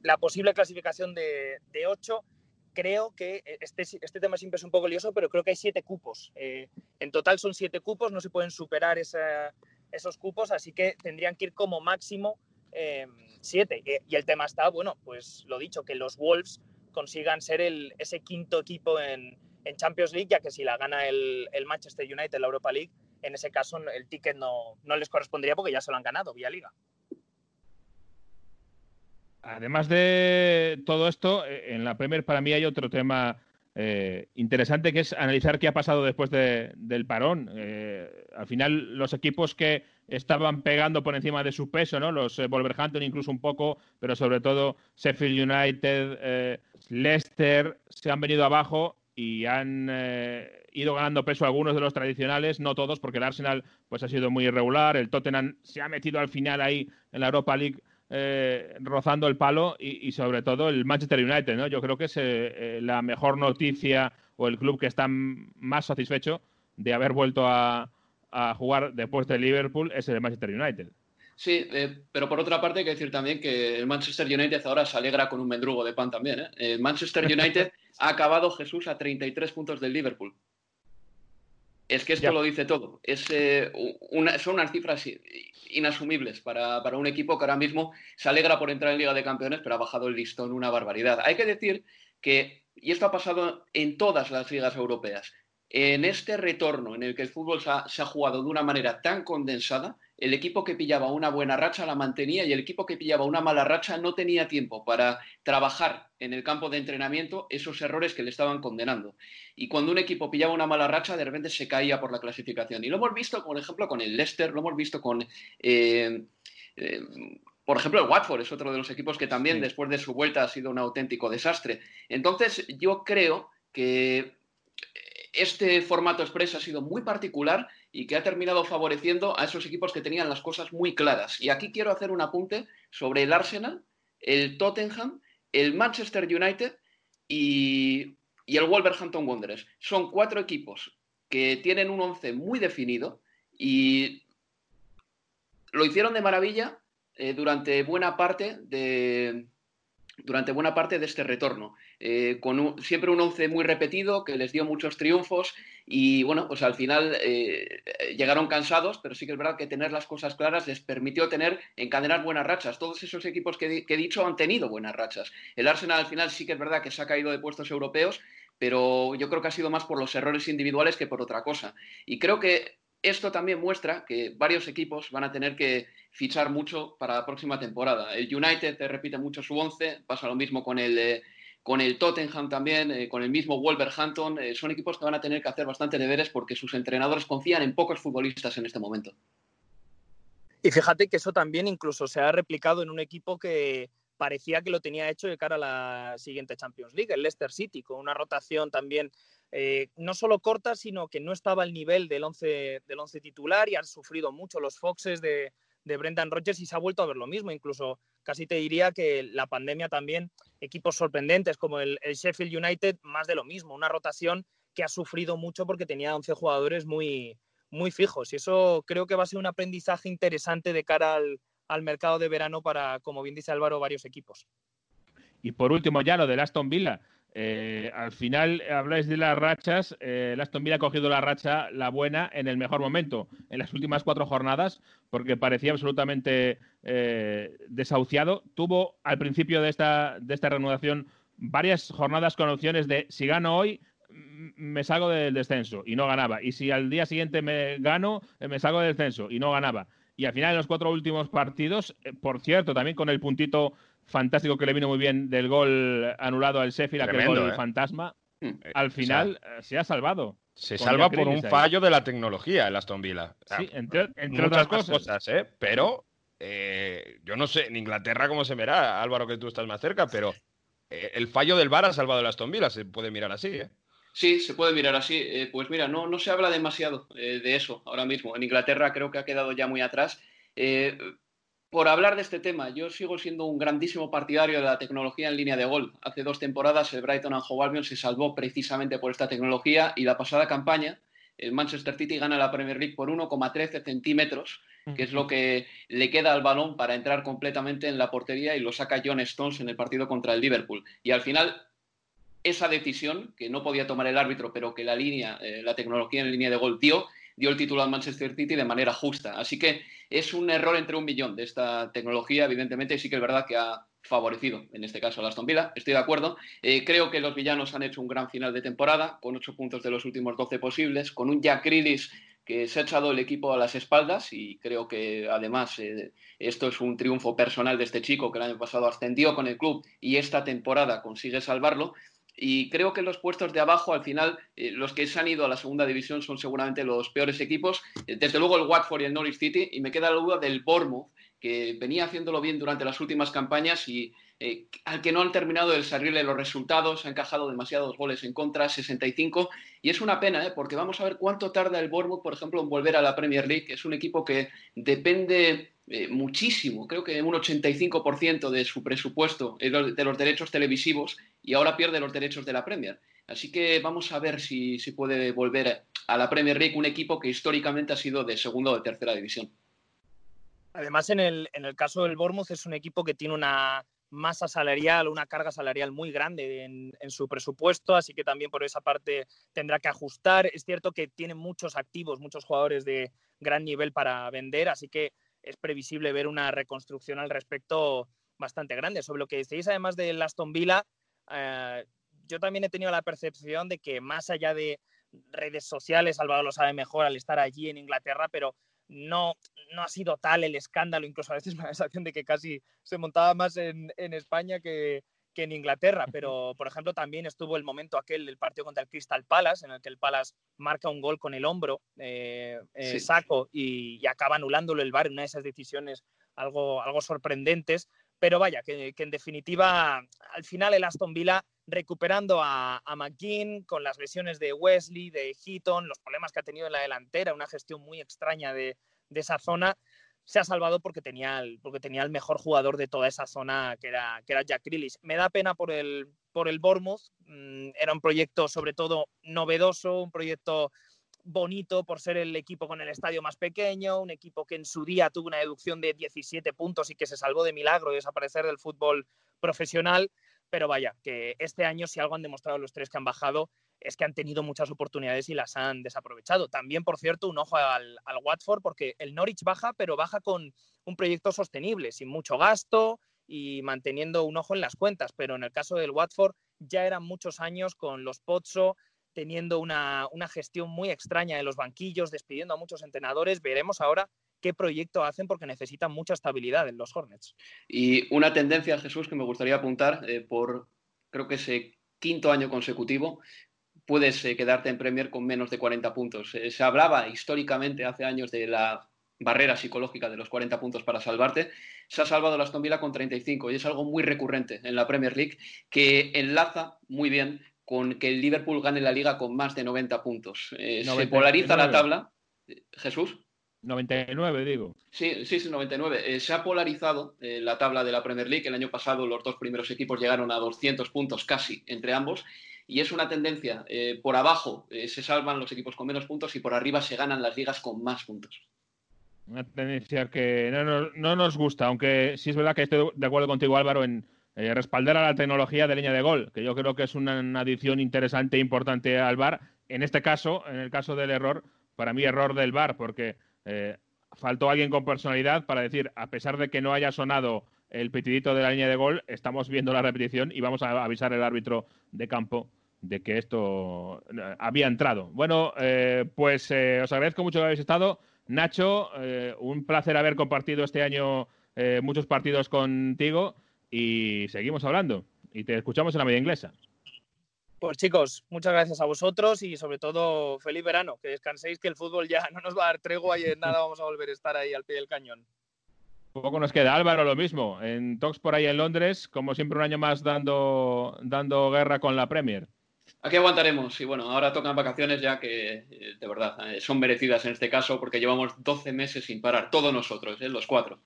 la, posible clasificación de, de 8, creo que este, este tema siempre es un poco lioso, pero creo que hay siete cupos. Eh, en total son siete cupos, no se pueden superar esos cupos, así que tendrían que ir como máximo em, siete. Y el tema está, bueno, pues lo dicho, que los Wolves consigan ser el, ese quinto equipo en, Champions League, ya que si la gana el, Manchester United, la Europa League, en ese caso el ticket no, no les correspondería porque ya se lo han ganado vía liga. Además de todo esto, eh, en la Premier para mí hay otro tema eh, interesante que es analizar qué ha pasado después del parón. Eh, al final, los equipos que estaban pegando por encima de su peso, ¿no? Los eh, Wolverhampton incluso un poco, pero sobre todo Sheffield United, Leicester, se han venido abajo y han ido ganando peso algunos de los tradicionales, no todos, porque el Arsenal pues ha sido muy irregular, el Tottenham se ha metido al final ahí en la Europa League eh, rozando el palo y, sobre todo el Manchester United, ¿no? Yo creo que es eh, eh, la mejor noticia o el club que está más satisfecho de haber vuelto a, jugar después de Liverpool es el Manchester United. Sí, pero por otra parte hay que decir también que el Manchester United ahora se alegra con un mendrugo de pan también. El Manchester United ha acabado Jesús a 33 puntos del Liverpool. Es que esto lo dice todo. Es, una, son unas cifras inasumibles para, un equipo que ahora mismo se alegra por entrar en Liga de Campeones, pero ha bajado el listón una barbaridad. Hay que decir que, y esto ha pasado en todas las ligas europeas, en este retorno en el que el fútbol se ha, jugado de una manera tan condensada, el equipo que pillaba una buena racha la mantenía y el equipo que pillaba una mala racha no tenía tiempo para trabajar en el campo de entrenamiento esos errores que le estaban condenando. Y cuando un equipo pillaba una mala racha, de repente se caía por la clasificación. Y lo hemos visto, por ejemplo, con el Leicester, lo hemos visto con... Eh, eh, por ejemplo, el Watford es otro de los equipos que también después de su vuelta ha sido un auténtico desastre. Entonces, yo creo que este formato express ha sido muy particular y que ha terminado favoreciendo a esos equipos que tenían las cosas muy claras. Y aquí quiero hacer un apunte sobre el Arsenal, el Tottenham, el Manchester United y, el Wolverhampton Wanderers. Son cuatro equipos que tienen un once muy definido y lo hicieron de maravilla eh, durante buena parte de, durante buena parte de este retorno. Eh, con siempre un once muy repetido que les dio muchos triunfos y bueno, pues al final eh, llegaron cansados, pero sí que es verdad que tener las cosas claras les permitió tener, encadenar buenas rachas. Todos esos equipos que, que he dicho han tenido buenas rachas. El Arsenal al final sí que es verdad que se ha caído de puestos europeos, pero yo creo que ha sido más por los errores individuales que por otra cosa. Y creo que esto también muestra que varios equipos van a tener que fichar mucho para la próxima temporada. El United repite mucho su once, pasa lo mismo con el, eh, con el Tottenham también, eh, con el mismo Wolverhampton. Eh, son equipos que van a tener que hacer bastante deberes porque sus entrenadores confían en pocos futbolistas en este momento. Y fíjate que eso también incluso se ha replicado en un equipo que parecía que lo tenía hecho de cara a la siguiente Champions League, el Leicester City, con una rotación también no solo corta, sino que no estaba al nivel del once, del once titular y han sufrido mucho los Foxes de, de Brendan Rodgers y se ha vuelto a ver lo mismo. Incluso casi te diría que la pandemia también, equipos sorprendentes como el, Sheffield United, más de lo mismo, una rotación que ha sufrido mucho porque tenía 11 jugadores muy, muy fijos. Y eso creo que va a ser un aprendizaje interesante de cara al, al mercado de verano para, como bien dice Álvaro, varios equipos. Y por último, ya lo del Aston Villa. Eh, al final habláis de las rachas. Eh, el Aston Villa ha cogido la racha, la buena, en el mejor momento, en las últimas cuatro jornadas, porque parecía absolutamente eh, desahuciado. Tuvo al principio de esta, de esta reanudación varias jornadas con opciones de si gano hoy, me salgo del descenso y no ganaba. Y si al día siguiente me gano, me salgo del descenso y no ganaba. Y al final, en los cuatro últimos partidos, por cierto, también con el puntito fantástico que le vino muy bien del gol anulado al Sheffield, aquel gol ¿eh? fantasma. Mm. Eh, al final eh, se ha salvado. Se salva por un fallo de la tecnología el Aston Villa. sí, entre, otras cosas. ¿eh? Pero yo no sé en Inglaterra cómo se verá, Álvaro, que tú estás más cerca, pero el fallo del VAR ha salvado el Aston Villa, se puede mirar así, ¿eh? Sí, se puede mirar así. pues mira, no, no se habla demasiado de eso ahora mismo. En Inglaterra creo que ha quedado ya muy atrás por hablar de este tema, yo sigo siendo un grandísimo partidario de la tecnología en línea de gol. Hace dos temporadas el Brighton and Hove Albion se salvó precisamente por esta tecnología y la pasada campaña el Manchester City gana la Premier League por 1,13 centímetros, que es lo que le queda al balón para entrar completamente en la portería y lo saca John Stones en el partido contra el Liverpool. Y al final esa decisión que no podía tomar el árbitro, pero que la línea, eh, la tecnología en línea de gol dio, dio el título al Manchester City de manera justa. Así que es un error entre un millón de esta tecnología, evidentemente, y sí que es verdad que ha favorecido, en este caso, a Aston Villa. Estoy de acuerdo. Eh, creo que los villanos han hecho un gran final de temporada, con ocho puntos de los últimos doce posibles, con un Jack que se ha echado el equipo a las espaldas y creo que además eh, esto es un triunfo personal de este chico que el año pasado ascendió con el club y esta temporada consigue salvarlo. Y creo que los puestos de abajo, al final, eh, los que se han ido a la segunda división son seguramente los peores equipos. Eh, desde luego el Watford y el Norwich City. Y me queda la duda del Bournemouth, que venía haciéndolo bien durante las últimas campañas y eh, al que no han terminado de salirle los resultados, ha encajado demasiados goles en contra, 65, y es una pena, porque vamos a ver cuánto tarda el Bournemouth, por ejemplo, en volver a la Premier League, es un equipo que depende eh, muchísimo, creo que un 85% de su presupuesto de los derechos televisivos y ahora pierde los derechos de la Premier. Así que vamos a ver si, si puede volver a la Premier League un equipo que históricamente ha sido de segunda o de tercera división. Además, en el, en el caso del Bournemouth es un equipo que tiene una masa salarial, una carga salarial muy grande en, en, su presupuesto, así que también por esa parte tendrá que ajustar. Es cierto que tiene muchos activos, muchos jugadores de gran nivel para vender, así que es previsible ver una reconstrucción al respecto bastante grande. Sobre lo que decís, además de Aston Villa, eh, yo también he tenido la percepción de que más allá de, redes sociales, Álvaro lo sabe mejor al estar allí en Inglaterra, pero no, no ha sido tal el escándalo, incluso a veces me da la sensación de que casi se montaba más en, en España que, que en Inglaterra, pero por ejemplo también estuvo el momento aquel del partido contra el Crystal Palace, en el que el Palace marca un gol con el hombro eh, eh, Sí. saco y, y acaba anulándolo el VAR en una de esas decisiones algo, algo sorprendentes. Pero vaya, que, que en definitiva, al final el Aston Villa recuperando a, a McGinn con las lesiones de Wesley, de Heaton, los problemas que ha tenido en la delantera, una gestión muy extraña de, de esa zona, se ha salvado porque tenía, el, porque tenía el mejor jugador de toda esa zona, que era, que era Jack Grealish. Me da pena por el, por el Bournemouth. Mm, era un proyecto sobre todo novedoso, un proyecto bonito por ser el equipo con el estadio más pequeño, un equipo que en su día tuvo una deducción de 17 puntos y que se salvó de milagro de desaparecer del fútbol profesional. Pero vaya, que este año si algo han demostrado los tres que han bajado es que han tenido muchas oportunidades y las han desaprovechado. También, por cierto, un ojo al, Watford porque el Norwich baja, pero baja con un proyecto sostenible, sin mucho gasto y manteniendo un ojo en las cuentas. Pero en el caso del Watford ya eran muchos años con los Pozzo teniendo una, una gestión muy extraña de los banquillos, despidiendo a muchos entrenadores. Veremos ahora qué proyecto hacen porque necesitan mucha estabilidad en los Hornets. Y una tendencia, Jesús, que me gustaría apuntar eh, por, creo que ese quinto año consecutivo, puedes eh, quedarte en Premier con menos de 40 puntos. Eh, se hablaba históricamente hace años de la barrera psicológica de los 40 puntos para salvarte. Se ha salvado la Aston Villa con 35 y es algo muy recurrente en la Premier League que enlaza muy bien con que el Liverpool gane la liga con más de 90 puntos. Eh, se 99. polariza la tabla. Eh, Jesús. 99, digo. Sí, sí, sí, 99. Eh, se ha polarizado eh, la tabla de la Premier League. El año pasado los dos primeros equipos llegaron a 200 puntos casi entre ambos. Y es una tendencia. eh, por abajo eh, se salvan los equipos con menos puntos y por arriba se ganan las ligas con más puntos. Una tendencia que no, nos- no nos gusta, aunque sí es verdad que estoy de acuerdo contigo, Álvaro, en respaldar a la tecnología de línea de gol, que yo creo que es una, una adición interesante e importante al VAR. En este caso, en el caso del error, para mí error del VAR, porque eh, faltó alguien con personalidad para decir, a pesar de que no haya sonado el pitidito de la línea de gol, estamos viendo la repetición y vamos a avisar al árbitro de campo de que esto eh, había entrado. Bueno, eh, pues os agradezco mucho que habéis estado. Nacho, un placer haber compartido este año muchos partidos contigo y seguimos hablando. Y te escuchamos en la media inglesa. Pues chicos, muchas gracias a vosotros y sobre todo feliz verano, que descanséis, que el fútbol ya no nos va a dar tregua y en nada vamos a volver a estar ahí al pie del cañón. Poco nos queda. Álvaro, lo mismo. En Talks por ahí en Londres, como siempre, un año más dando, dando guerra con la Premier. Aquí aguantaremos y bueno, ahora tocan vacaciones ya que eh, de verdad eh, son merecidas en este caso porque llevamos 12 meses sin parar, todos nosotros, eh, los cuatro.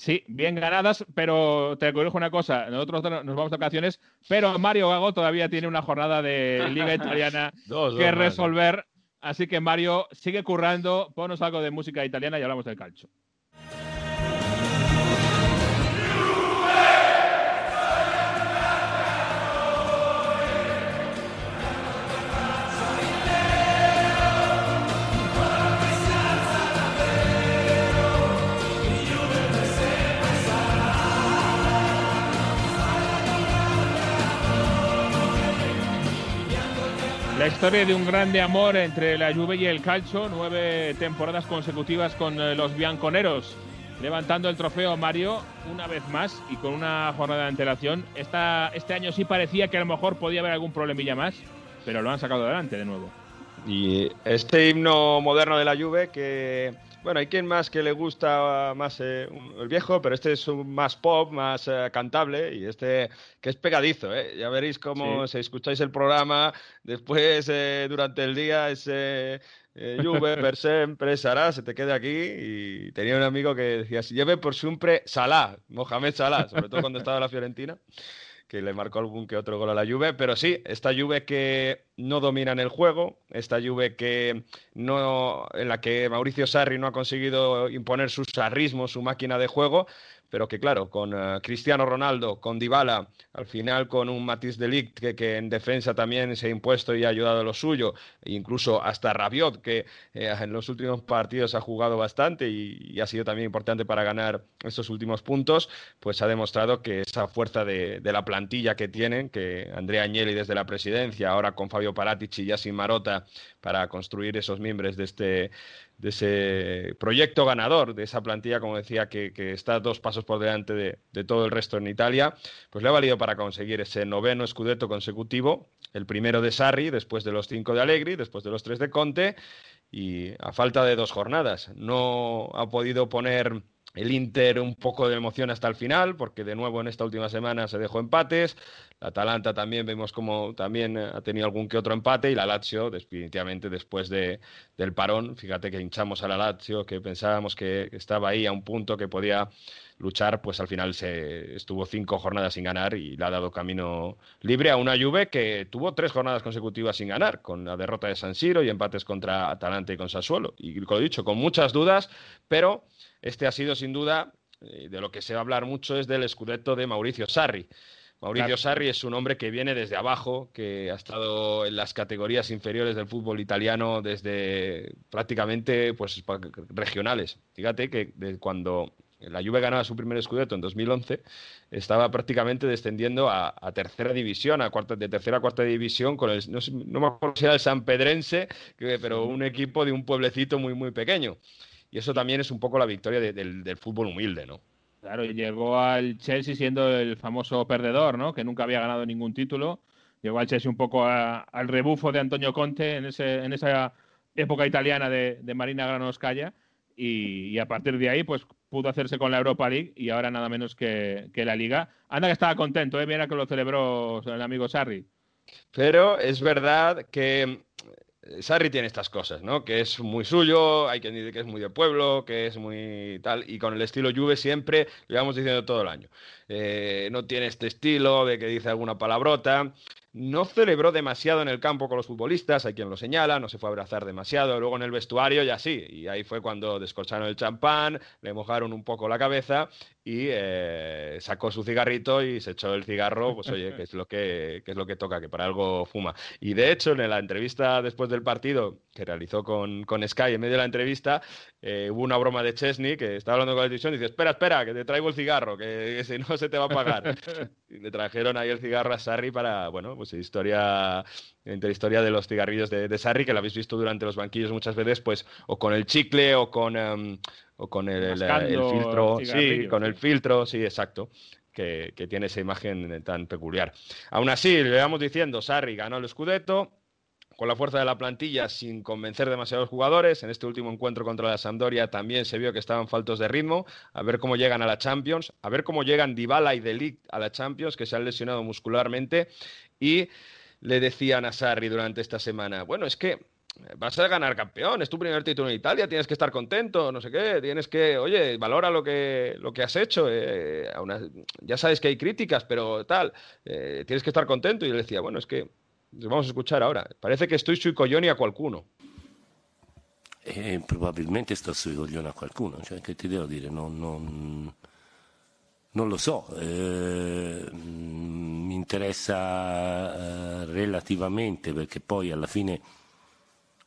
Sí, bien ganadas, pero te corrijo una cosa. Nosotros nos vamos de vacaciones, pero Mario Gago todavía tiene una jornada de Liga Italiana Dos, que dos ¿eh? resolver. Así que Mario, sigue currando, ponos algo de música italiana y hablamos del calcio. Historia de un grande amor entre la Juve y el Calcio, nueve temporadas consecutivas con eh, los bianconeros, levantando el trofeo Mario una vez más y con una jornada de antelación. Esta, este año sí parecía que a lo mejor podía haber algún problemilla más, pero lo han sacado adelante de nuevo. Y este himno moderno de la Juve que, bueno, hay quien más que le gusta más eh, el viejo, pero este es un más pop, más eh, cantable y este que es pegadizo, ¿eh? Ya veréis cómo Sí. si escucháis el programa, después durante el día ese eh, Juve per sempre Salah se te queda aquí y tenía un amigo que decía, si lleve por siempre Salah, Mohamed Salah, sobre todo cuando estaba en la Fiorentina que le marcó algún que otro gol a la Juve, pero sí, esta Juve que no domina en el juego, esta Juve que no en la que Mauricio Sarri no ha conseguido imponer su sarrismo, su máquina de juego, pero que claro, con eh, Cristiano Ronaldo, con Dybala, al final con un Matisse de Ligt que, que en defensa también se ha impuesto y ha ayudado a lo suyo, e incluso hasta Rabiot que eh, en los últimos partidos ha jugado bastante y, y ha sido también importante para ganar estos últimos puntos, pues ha demostrado que esa fuerza de, de la plantilla que tienen, que Andrea Agnelli desde la presidencia, ahora con Fabio Mario Paratici y Marota para construir esos miembros de este de ese proyecto ganador, de esa plantilla, como decía, que, está dos pasos por delante de, todo el resto en Italia, pues le ha valido para conseguir ese noveno scudetto consecutivo, el primero de Sarri, después de los cinco de Allegri, después de los tres de Conte, y a falta de dos jornadas. No ha podido poner el Inter un poco de emoción hasta el final, porque de nuevo en esta última semana se dejó empates. La Atalanta también vemos como también ha tenido algún que otro empate y la Lazio definitivamente después de, del parón, fíjate que hinchamos a la Lazio, que pensábamos que estaba ahí a un punto que podía luchar, pues al final se estuvo cinco jornadas sin ganar y le ha dado camino libre a una Juve que tuvo tres jornadas consecutivas sin ganar, con la derrota de San Siro y empates contra Atalanta y con Sassuolo. Y lo he dicho, con muchas dudas, pero este ha sido sin duda, eh, de lo que se va a hablar mucho es del Scudetto de Mauricio Sarri. Mauricio Sarri es un hombre que viene desde abajo, que ha estado en las categorías inferiores del fútbol italiano desde prácticamente pues, regionales. Fíjate que cuando la Juve ganaba su primer Scudetto en 2011, estaba prácticamente descendiendo a, tercera división, a cuarta, de tercera a cuarta división, con el, no, me acuerdo si era el San Pedrense, pero un equipo de un pueblecito muy, muy pequeño. Y eso también es un poco la victoria del, fútbol humilde, ¿no? Claro, llegó al Chelsea siendo el famoso perdedor, ¿no? Que nunca había ganado ningún título. Llegó al Chelsea un poco al rebufo de Antonio Conte en, ese, en esa época italiana de, Marina Granoscaya. Y, y, a partir de ahí, pues pudo hacerse con la Europa League y ahora nada menos que, que la Liga. Anda que estaba contento, ¿eh? Mira que lo celebró el amigo Sarri. Pero es verdad que Sarri tiene estas cosas, ¿no? Que es muy suyo, hay quien dice que es muy de pueblo, que es muy tal, y con el estilo Juve siempre lo llevamos diciendo todo el año. Eh, no tiene este estilo de que dice alguna palabrota, no celebró demasiado en el campo con los futbolistas, hay quien lo señala, no se fue a abrazar demasiado, luego en el vestuario ya sí, y ahí fue cuando descorcharon el champán, le mojaron un poco la cabeza y eh, sacó su cigarrito y se echó el cigarro, pues oye, que es lo que, es lo que toca, que para algo fuma. Y de hecho, en la entrevista después del partido que realizó con, con Sky, en medio de la entrevista, eh, hubo una broma de Chesney que estaba hablando con la televisión y dice, espera, espera, que te traigo el cigarro, que, que si no se te va a pagar. y le trajeron ahí el cigarro a Sarri para, bueno, pues historia, entre historia de los cigarrillos de, Sarri, que lo habéis visto durante los banquillos muchas veces, pues o con el chicle o con, em, o con el, filtro. Sí, con el filtro, sí, exacto. Que, que, tiene esa imagen tan peculiar. Aún así, le vamos diciendo, Sarri ganó el Scudetto, con la fuerza de la plantilla sin convencer demasiados jugadores. En este último encuentro contra la Sampdoria también se vio que estaban faltos de ritmo. A ver cómo llegan a la Champions, a ver cómo llegan Dybala y Delict a la Champions, que se han lesionado muscularmente. Y le decían a Sarri durante esta semana, bueno, es que vas a ganar campeón, es tu primer título en Italia, tienes que estar contento, no sé qué, tienes que, oye, valora lo que, lo que has hecho, eh, ya sabes que hay críticas, pero tal, eh, tienes que estar contento. Y le decía, bueno, es que vamos a escuchar ahora. Parece che sto sui coglioni a qualcuno. E probabilmente sto sui coglioni a qualcuno, cioè che ti devo dire, non, non, non lo so, eh, mi interessa eh, relativamente perché poi alla fine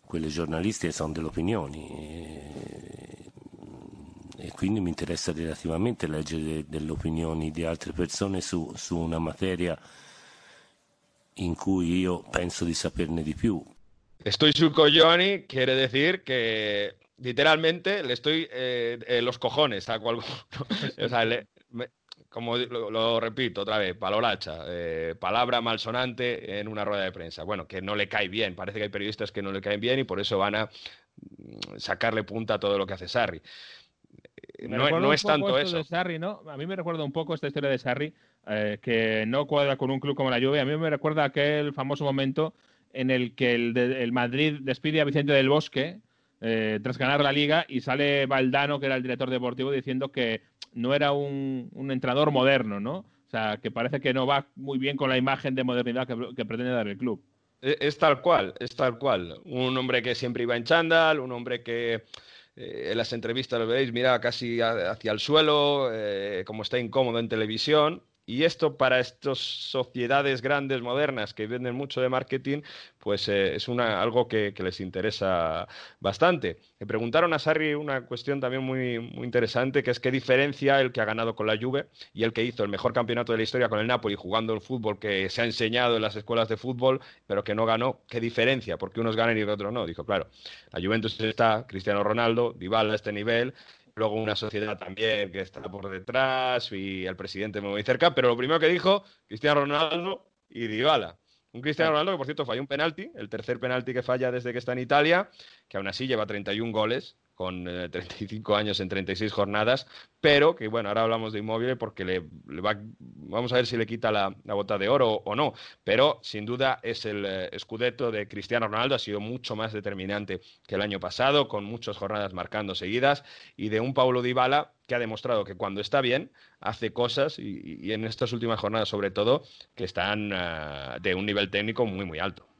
quelle giornalistiche sono delle opinioni e, e quindi mi interessa relativamente leggere delle opinioni di altre persone su, su una materia in cui yo penso di saperne di più. Estoy su coglioni quiere decir que literalmente le estoy eh, eh, los cojones a cual... o sea, le, me, como lo, lo, repito otra vez, palolacha, eh, palabra malsonante en una rueda de prensa. Bueno, que no le cae bien, parece que hay periodistas que no le caen bien y por eso van a mm, sacarle punta a todo lo que hace Sarri. No, no es tanto eso. De Sarri, ¿no? A mí me recuerda un poco esta historia de Sarri eh, que no cuadra con un club como la Juve. A mí me recuerda aquel famoso momento en el que el, Madrid despide a Vicente del Bosque eh, tras ganar la liga y sale Valdano, que era el director deportivo, diciendo que no era un, entrenador moderno, ¿no? O sea, que parece que no va muy bien con la imagen de modernidad que, pretende dar el club. Es, es, tal cual, es tal cual. Un hombre que siempre iba en chándal, un hombre que eh, en las entrevistas lo veis, mira casi hacia el suelo, como está incómodo en televisión Y esto para estas sociedades grandes, modernas, que venden mucho de marketing, pues eh, es algo que, les interesa bastante. Me preguntaron a Sarri una cuestión también muy, muy interesante, que es qué diferencia el que ha ganado con la Juve y el que hizo el mejor campeonato de la historia con el Napoli jugando el fútbol que se ha enseñado en las escuelas de fútbol, pero que no ganó. ¿Qué diferencia? Porque unos ganan y otros no. Dijo, claro, la Juventus está, Cristiano Ronaldo, Dybala a este nivel, luego una sociedad también que está por detrás y el presidente muy cerca, pero lo primero que dijo, Cristiano Ronaldo y Dybala. Un Cristiano Ronaldo que, por cierto, falló un penalti, el tercer penalti que falla desde que está en Italia, que aún así lleva 31 goles, con 35 eh, años en 36 jornadas, pero que bueno, ahora hablamos de inmóvil porque le, va, vamos a ver si le quita la, bota de oro o, no, pero sin duda es el eh, escudeto de Cristiano Ronaldo, ha sido mucho más determinante que el año pasado, con muchas jornadas marcando seguidas, y de un Paulo Dybala que ha demostrado que cuando está bien hace cosas, y, en estas últimas jornadas sobre todo, que están eh, de un nivel técnico muy, muy alto.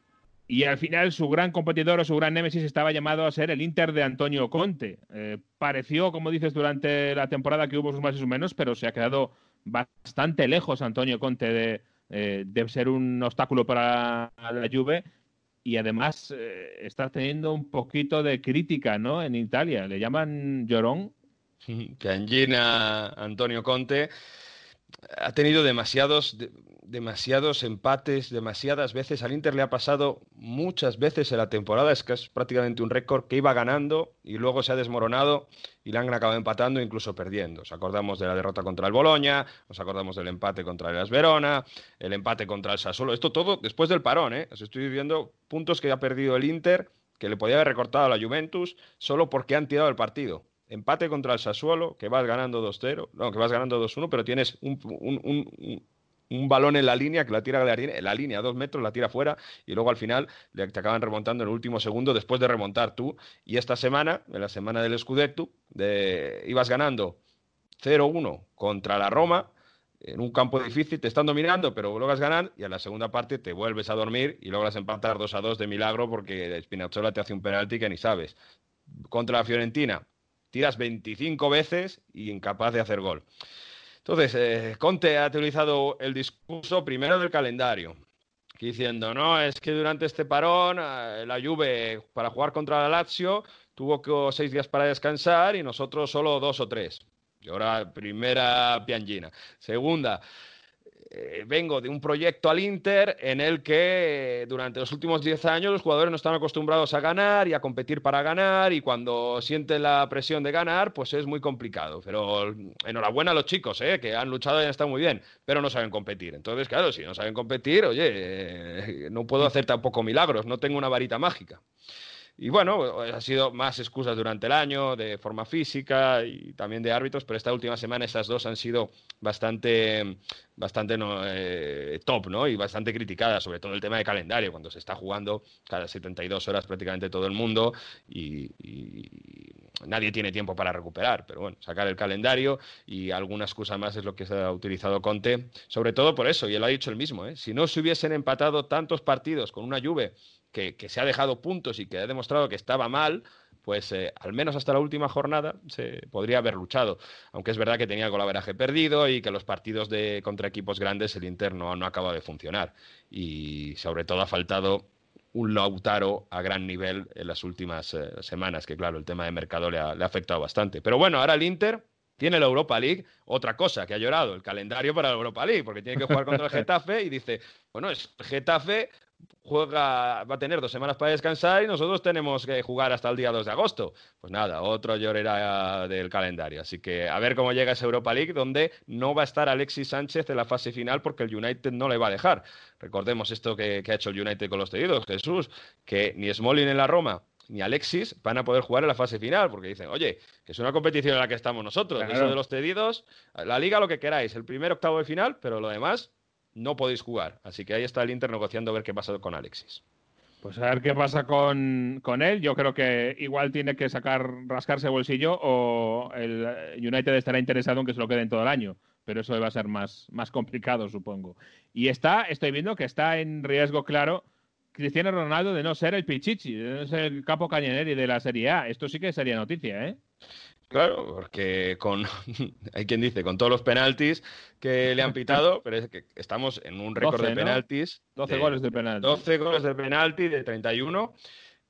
Y al final su gran competidor o su gran némesis estaba llamado a ser el Inter de Antonio Conte. Eh, pareció, como dices, durante la temporada que hubo sus más y sus menos, pero se ha quedado bastante lejos Antonio Conte de, eh, ser un obstáculo para la Juve y además eh, está teniendo un poquito de crítica ¿no? en Italia. Le llaman llorón. Piangina Antonio Conte ha tenido demasiados, demasiados empates, demasiadas veces. Al Inter le ha pasado muchas veces en la temporada, es que es prácticamente un récord que iba ganando y luego se ha desmoronado y le han acabado empatando e incluso perdiendo. Nos acordamos de la derrota contra el Boloña, nos acordamos del empate contra el Las Verona, el empate contra el Sassuolo. Esto todo después del parón, ¿eh? Os estoy viendo puntos que ha perdido el Inter, que le podía haber recortado a la Juventus, solo porque han tirado el partido empate contra el Sassuolo, que vas ganando 2-0, no, que vas ganando 2-1, pero tienes un, balón en la línea que la tira en la línea a dos metros, la tira fuera y luego al final te acaban remontando en el último segundo después de remontar tú. Y esta semana, en la semana del Scudetto, de, ibas ganando 0-1 contra la Roma, en un campo difícil, te están dominando, pero logras ganar y a la segunda parte te vuelves a dormir y logras empatar 2 2 de milagro porque Spinazzola te hace un penalti que ni sabes. Contra la Fiorentina, tiras 25 veces y incapaz de hacer gol. Entonces, eh, Conte ha utilizado el discurso primero del calendario, diciendo, no, es que durante este parón eh, la Juve para jugar contra la Lazio tuvo seis días para descansar y nosotros solo dos o tres. Y ahora, primera piangina. Segunda, eh, vengo de un proyecto al Inter en el que durante los últimos 10 años los jugadores no están acostumbrados a ganar y a competir para ganar y cuando sienten la presión de ganar pues es muy complicado. Pero enhorabuena a los chicos, eh, que han luchado y han estado muy bien, pero no saben competir. Entonces, claro, si no saben competir, oye, eh, no puedo hacer tampoco milagros, no tengo una varita mágica. Y bueno, ha sido más excusas durante el año, de forma física y también de árbitros, pero esta última semana esas dos han sido bastante, bastante eh, top, ¿no? Y bastante criticadas, sobre todo el tema de calendario, cuando se está jugando cada 72 horas prácticamente todo el mundo y, nadie tiene tiempo para recuperar. Pero bueno, sacar el calendario y alguna excusa más es lo que se ha utilizado Conte, sobre todo por eso, y él ha dicho el mismo, ¿eh? Si no se hubiesen empatado tantos partidos con una Juve que, se ha dejado puntos y que ha demostrado que estaba mal, pues eh, al menos hasta la última jornada se podría haber luchado. Aunque es verdad que tenía el golaveraje perdido y que los partidos de contra equipos grandes el interno no acaba de funcionar. Y sobre todo ha faltado un Lautaro a gran nivel en las últimas eh, semanas, que claro, el tema de mercado le ha, le ha afectado bastante. Pero bueno, ahora el Inter tiene la Europa League, otra cosa que ha llorado, el calendario para la Europa League, porque tiene que jugar contra el Getafe y dice, bueno, es Getafe juega, va a tener dos semanas para descansar y nosotros tenemos que jugar hasta el día 2 de agosto. Pues nada, otro llorera del calendario. Así que a ver cómo llega esa Europa League, donde no va a estar Alexis Sánchez en la fase final porque el United no le va a dejar. Recordemos esto que, ha hecho el United con los cedidos, Jesús, que ni Smolin en la Roma ni Alexis van a poder jugar en la fase final, porque dicen, oye, que es una competición en la que estamos nosotros, eso de los cedidos, la liga lo que queráis, el primer octavo de final, pero lo demás no podéis jugar. Así que ahí está el Inter negociando a ver qué pasa con Alexis. Pues a ver qué pasa con, él. Yo creo que igual tiene que sacar, rascarse bolsillo o el United estará interesado en que se lo queden todo el año. Pero eso va a ser más, más complicado, supongo. Y está, estoy viendo que está en riesgo claro Cristiano Ronaldo de no ser el Pichichi, de no ser el capo cañoneri de la Serie A. Esto sí que sería noticia, ¿eh? Claro, porque con, hay quien dice, con todos los penaltis que le han pitado, pero es que estamos en un récord 12, de ¿no? penaltis. 12 goles de penalti. 12 goles de penalti de 31.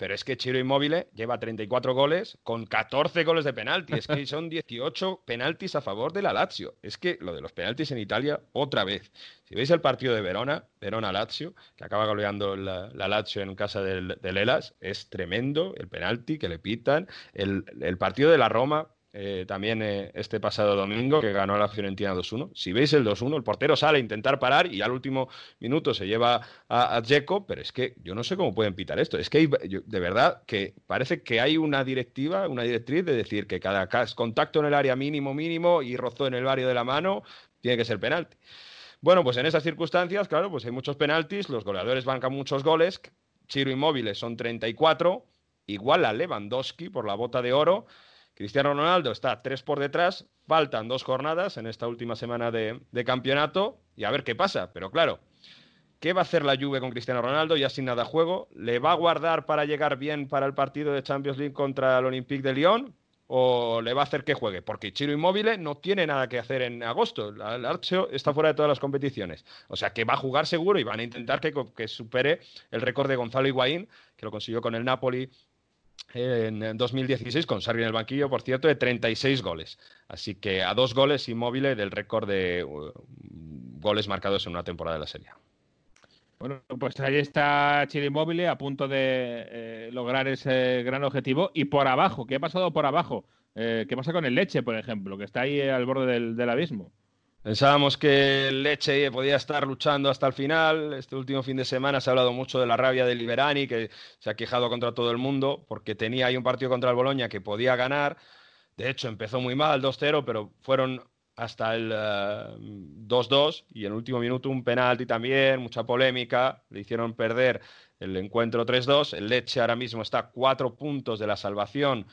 Pero es que Chiro Inmóvil lleva 34 goles con 14 goles de penalti. Es que son 18 penaltis a favor de la Lazio. Es que lo de los penaltis en Italia, otra vez. Si veis el partido de Verona, Verona-Lazio, que acaba goleando la, la Lazio en casa del, del Elas, es tremendo el penalti que le pitan. El, el partido de la Roma, eh, también eh, este pasado domingo, que ganó la Fiorentina 2-1. Si veis el 2-1, el portero sale a intentar parar y al último minuto se lleva a, Dzeko, pero es que yo no sé cómo pueden pitar esto. Es que de verdad que parece que hay una directiva, una directriz de decir que cada contacto en el área mínimo, mínimo y rozó en el barrio de la mano tiene que ser penalti. Bueno, pues en esas circunstancias, claro, pues hay muchos penaltis, los goleadores bancan muchos goles, Chiro Inmóviles son 34, igual a Lewandowski por la bota de oro, Cristiano Ronaldo está tres por detrás, faltan dos jornadas en esta última semana de, de campeonato y a ver qué pasa, pero claro, ¿qué va a hacer la Juve con Cristiano Ronaldo ya sin nada juego? ¿Le va a guardar para llegar bien para el partido de Champions League contra el Olympique de Lyon? ¿O le va a hacer que juegue? Porque Chiro Inmóvil no tiene nada que hacer en agosto. El Lazio está fuera de todas las competiciones. O sea que va a jugar seguro y van a intentar que, que supere el récord de Gonzalo Higuaín, que lo consiguió con el Napoli en 2016 con Sarri en el banquillo, por cierto, de 36 goles. Así que a dos goles inmóviles del récord de uh, goles marcados en una temporada de la Serie. Bueno, pues ahí está Chile Inmóvil a punto de eh, lograr ese gran objetivo. Y por abajo, ¿qué ha pasado por abajo? Eh, ¿Qué pasa con el Leche, por ejemplo, que está ahí al borde del abismo? Pensábamos que el Leche podía estar luchando hasta el final. Este último fin de semana se ha hablado mucho de la rabia de Liberani, que se ha quejado contra todo el mundo porque tenía ahí un partido contra el Boloña que podía ganar. De hecho, empezó muy mal, 2-0, pero fueron hasta el eh, 2-2 y en el último minuto un penalti también, mucha polémica, le hicieron perder el encuentro 3-2. El Leche ahora mismo está a cuatro puntos de la salvación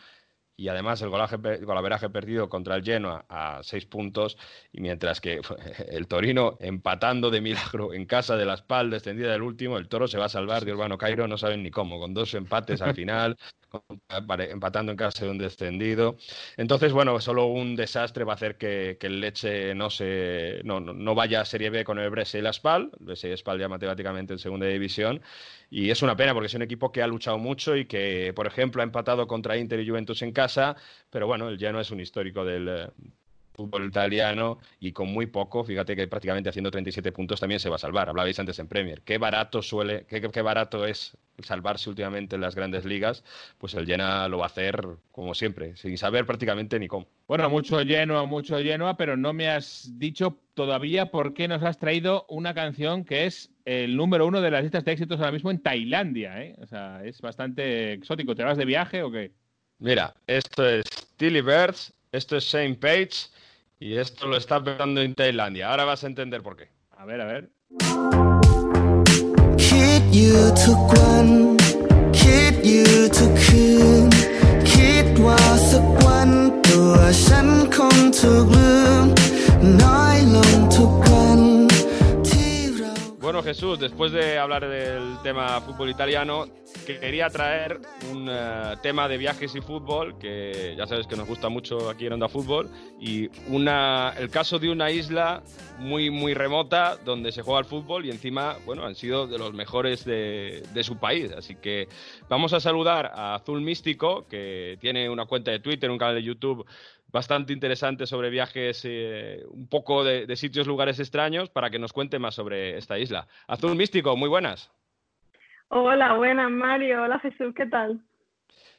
y además el golaje, golaveraje perdido contra el Genoa a seis puntos, y mientras que el Torino empatando de milagro en casa de la espalda descendida del último, el Toro se va a salvar de Urbano Cairo, no saben ni cómo, con dos empates al final, empatando en casa de un descendido. Entonces, bueno, solo un desastre va a hacer que, que el Leche no, se, no, no, vaya a Serie B con el Brescia y la Spal, Brescia y Spal ya matemáticamente en segunda división, y es una pena porque es un equipo que ha luchado mucho y que, por ejemplo, ha empatado contra Inter y Juventus en casa, pero bueno, el Genoa es un histórico del fútbol italiano y con muy poco, fíjate que prácticamente haciendo 37 puntos también se va a salvar. Hablabais antes en Premier. Qué barato suele, qué, qué barato es salvarse últimamente en las grandes ligas, pues el Genoa lo va a hacer como siempre, sin saber prácticamente ni cómo. Bueno, mucho Genoa, mucho Genoa, pero no me has dicho todavía por qué nos has traído una canción que es el número uno de las listas de éxitos ahora mismo en Tailandia, ¿eh? O sea, es bastante exótico. ¿Te vas de viaje o qué? Mira, esto es Tilly Birds, esto es Shane Page y esto lo está petando en Tailandia. Ahora vas a entender por qué. A ver, a ver. คิดอยู่ทุกวัน คิดอยู่ทุกคืน คิดว่าสักวันตัวฉันคงถูกลืม น้อยลงทุกวันที่เรา Bueno, Jesús, después de hablar del tema fútbol italiano, quería traer un eh, tema de viajes y fútbol, que ya sabes que nos gusta mucho aquí en Onda Fútbol, y una, el caso de una isla muy, muy remota donde se juega el fútbol y encima, bueno, han sido de los mejores de, de su país. Así que vamos a saludar a Azul Místico, que tiene una cuenta de Twitter, un canal de YouTube bastante interesante sobre viajes, eh, un poco de, de sitios, lugares extraños, para que nos cuente más sobre esta isla. Azul Místico, muy buenas. Hola, buenas Mario. Hola Jesús, ¿qué tal?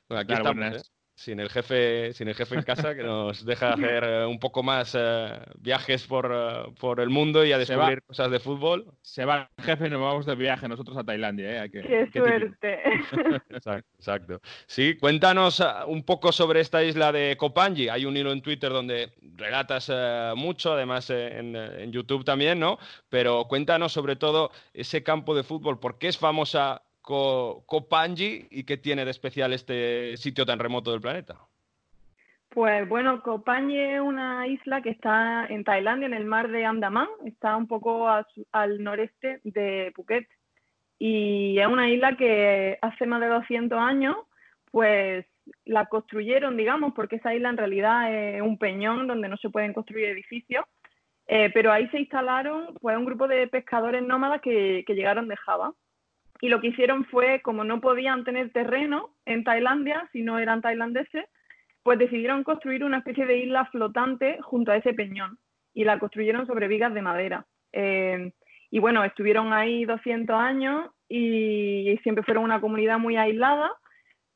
Bueno, aquí Claro, estamos, buenas. ¿eh? Sin el jefe, sin el jefe en casa, que nos deja hacer eh, un poco más eh, viajes por, eh, por el mundo y a descubrir cosas de fútbol. Se va el jefe y nos vamos de viaje nosotros a Tailandia, ¿eh? Que- Qué suerte. Exacto, exacto. Sí, cuéntanos un poco sobre esta isla de Kopanji. Hay un hilo en Twitter donde relatas eh, mucho, además eh, en, en YouTube también, ¿no? Pero cuéntanos sobre todo ese campo de fútbol. ¿Por qué es famosa Kopanji y qué tiene de especial este sitio tan remoto del planeta? Pues bueno, Kopanji es una isla que está en Tailandia, en el mar de Andaman, está un poco al noreste de Phuket. Y es una isla que hace más de 200 años, pues la construyeron, digamos, porque esa isla en realidad es un peñón donde no se pueden construir edificios, eh, pero ahí se instalaron pues un grupo de pescadores nómadas que llegaron de Java. Y lo que hicieron fue, como no podían tener terreno en Tailandia, si no eran tailandeses, pues decidieron construir una especie de isla flotante junto a ese peñón y la construyeron sobre vigas de madera. Eh, y bueno, estuvieron ahí 200 años y, siempre fueron una comunidad muy aislada,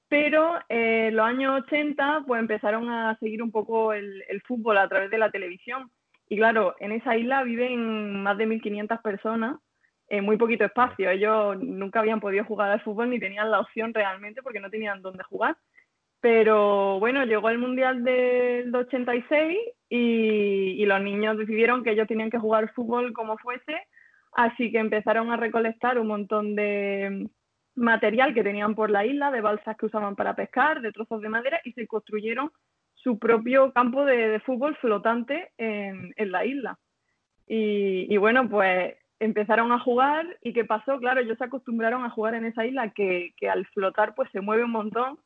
pero eh, los años 80 pues empezaron a seguir un poco el, fútbol a través de la televisión. Y claro, en esa isla viven más de 1.500 personas en muy poquito espacio. Ellos nunca habían podido jugar al fútbol ni tenían la opción realmente porque no tenían dónde jugar. Pero bueno, llegó el Mundial del 86 y, los niños decidieron que ellos tenían que jugar fútbol como fuese, así que empezaron a recolectar un montón de material que tenían por la isla, de balsas que usaban para pescar, de trozos de madera y se construyeron su propio campo de, fútbol flotante en, la isla. Y, bueno, pues empezaron a jugar y ¿qué pasó? Claro, ellos se acostumbraron a jugar en esa isla que, que al flotar pues se mueve un montón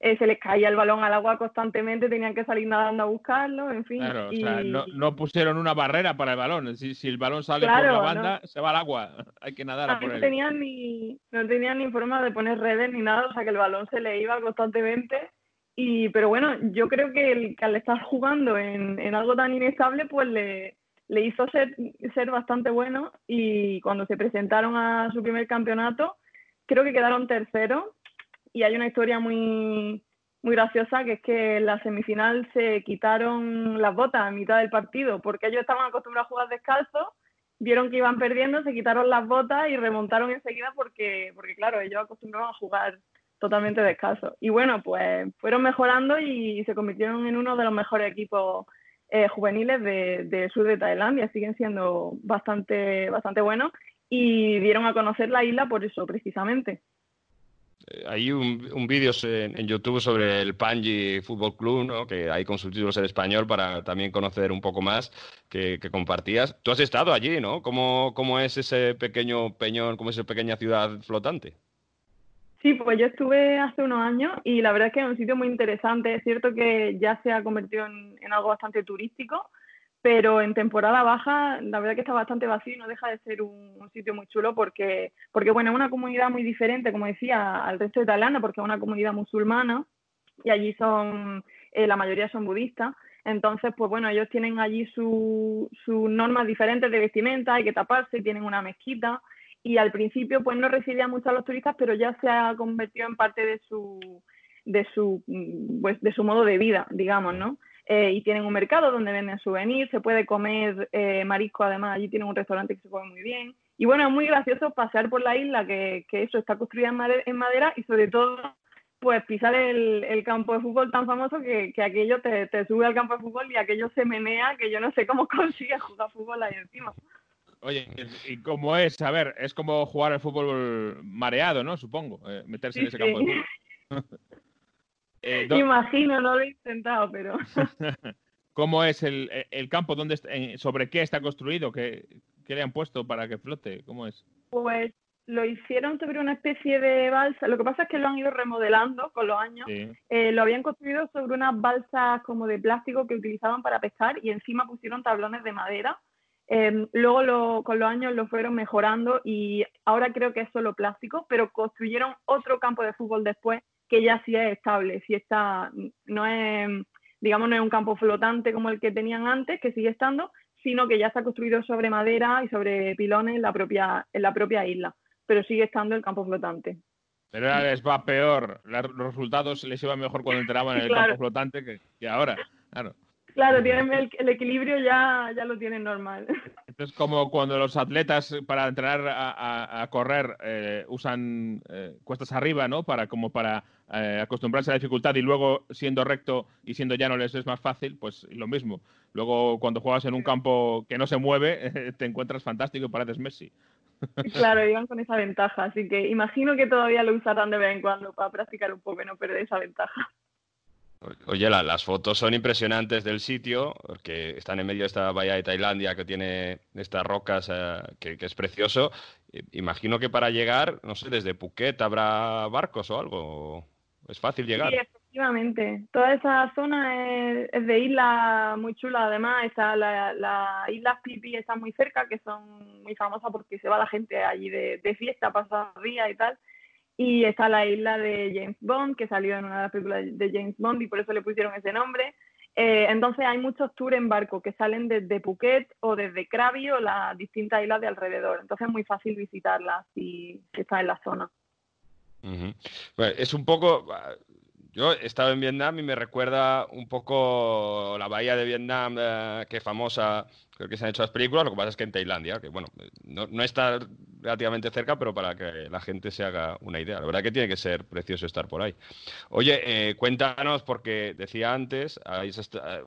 eh, se les caía el balón al agua constantemente, tenían que salir nadando a buscarlo, en fin. Claro, o sea, no, pusieron una barrera para el balón. Si, si el balón sale por la banda, se va al agua. Hay que nadar a por no él. Tenían ni, no tenían ni forma de poner redes ni nada, o sea que el balón se le iba constantemente. Y, pero bueno, yo creo que, el, que al estar jugando en, en algo tan inestable, pues le, le hizo ser, bastante bueno. Y cuando se presentaron a su primer campeonato, creo que quedaron terceros y hay una historia muy, muy graciosa que es que en la semifinal se quitaron las botas a mitad del partido porque ellos estaban acostumbrados a jugar descalzos, vieron que iban perdiendo, se quitaron las botas y remontaron enseguida porque, porque claro, ellos acostumbraban a jugar totalmente descalzos. Y bueno, pues fueron mejorando y se convirtieron en uno de los mejores equipos eh, juveniles del de sur de Tailandia, siguen siendo bastante, bastante buenos y dieron a conocer la isla por eso precisamente. Eh, hay un, un vídeo en, YouTube sobre el Panji Fútbol Club, ¿no? que hay con subtítulos en español para también conocer un poco más, que, compartías. Tú has estado allí, ¿no? ¿Cómo, ¿Cómo, es ese pequeño peñón, cómo es esa pequeña ciudad flotante? Sí, pues yo estuve hace unos años y la verdad es que es un sitio muy interesante. Es cierto que ya se ha convertido en algo bastante turístico, pero en temporada baja la verdad que está bastante vacío y no deja de ser un, sitio muy chulo porque, porque bueno, es una comunidad muy diferente, como decía, al resto de Tailandia, porque es una comunidad musulmana y allí son, eh, la mayoría son budistas. Entonces, pues bueno, ellos tienen allí sus normas diferentes de vestimenta, hay que taparse, tienen una mezquita y al principio pues no recibían mucho a los turistas, pero ya se ha convertido en parte de su, de su, pues, de su modo de vida, digamos, ¿no? Eh, y tienen un mercado donde venden souvenirs, se puede comer eh, marisco, además allí tienen un restaurante que se come muy bien. Y bueno, es muy gracioso pasear por la isla, que, eso está construida en madera, y sobre todo pues pisar el, campo de fútbol tan famoso que, que aquello te, sube al campo de fútbol y aquello se menea, que yo no sé cómo consigue jugar fútbol ahí encima. Oye, ¿y cómo es? A ver, es como jugar al fútbol mareado, ¿no? Supongo, eh, meterse en ese campo de fútbol. Eh, Imagino, no lo he intentado, pero. ¿Cómo es el, campo? ¿Dónde, ¿Sobre qué está construido? ¿Qué, le han puesto para que flote? ¿Cómo es? Pues lo hicieron sobre una especie de balsa. Lo que pasa es que lo han ido remodelando con los años. Eh, lo habían construido sobre unas balsas como de plástico que utilizaban para pescar y encima pusieron tablones de madera. Em, luego con los años lo fueron mejorando y ahora creo que es solo plástico, pero construyeron otro campo de fútbol después que ya sí es estable, si está, no es, digamos, no es un campo flotante como el que tenían antes, que sigue estando, sino que ya está construido sobre madera y sobre pilones en la propia, en la propia isla, pero sigue estando el campo flotante. Pero ahora les va peor, los resultados les iban mejor cuando entraban en el campo flotante que, que ahora, claro. Claro, tienen el, equilibrio ya, ya lo tienen normal. Es como cuando los atletas para entrenar a, correr eh, usan eh, cuestas arriba, ¿no? Para como para eh, acostumbrarse a la dificultad y luego siendo recto y siendo llano les es más fácil, pues lo mismo. Luego cuando juegas en un campo que no se mueve, te encuentras fantástico y pareces Messi. Claro, iban con esa ventaja, así que imagino que todavía lo usarán de vez en cuando para practicar un poco y no perder esa ventaja. Oye, las fotos son impresionantes del sitio, porque están en medio de esta bahía de Tailandia que tiene estas rocas, eh, que, es precioso. Imagino que para llegar, no sé, desde Phuket habrá barcos o algo. Es fácil llegar. Sí, efectivamente. Toda esa zona es, de isla muy chula. Además, está la, la isla Pipi está muy cerca, que son muy famosas porque se va la gente allí de, de fiesta, pasar días y tal. Y está la isla de James Bond, que salió en una de las películas de James Bond y por eso le pusieron ese nombre. Eh, entonces hay muchos tours en barco que salen desde Phuket o desde Krabi o las distintas islas de alrededor. Entonces es muy fácil visitarlas si, si estás en la zona. es un poco, yo he estado en Vietnam y me recuerda un poco la bahía de Vietnam, eh, que es famosa, creo que se han hecho las películas, lo que pasa es que en Tailandia, que bueno, no, no, está relativamente cerca, pero para que la gente se haga una idea. La verdad que tiene que ser precioso estar por ahí. Oye, eh, cuéntanos, porque decía antes,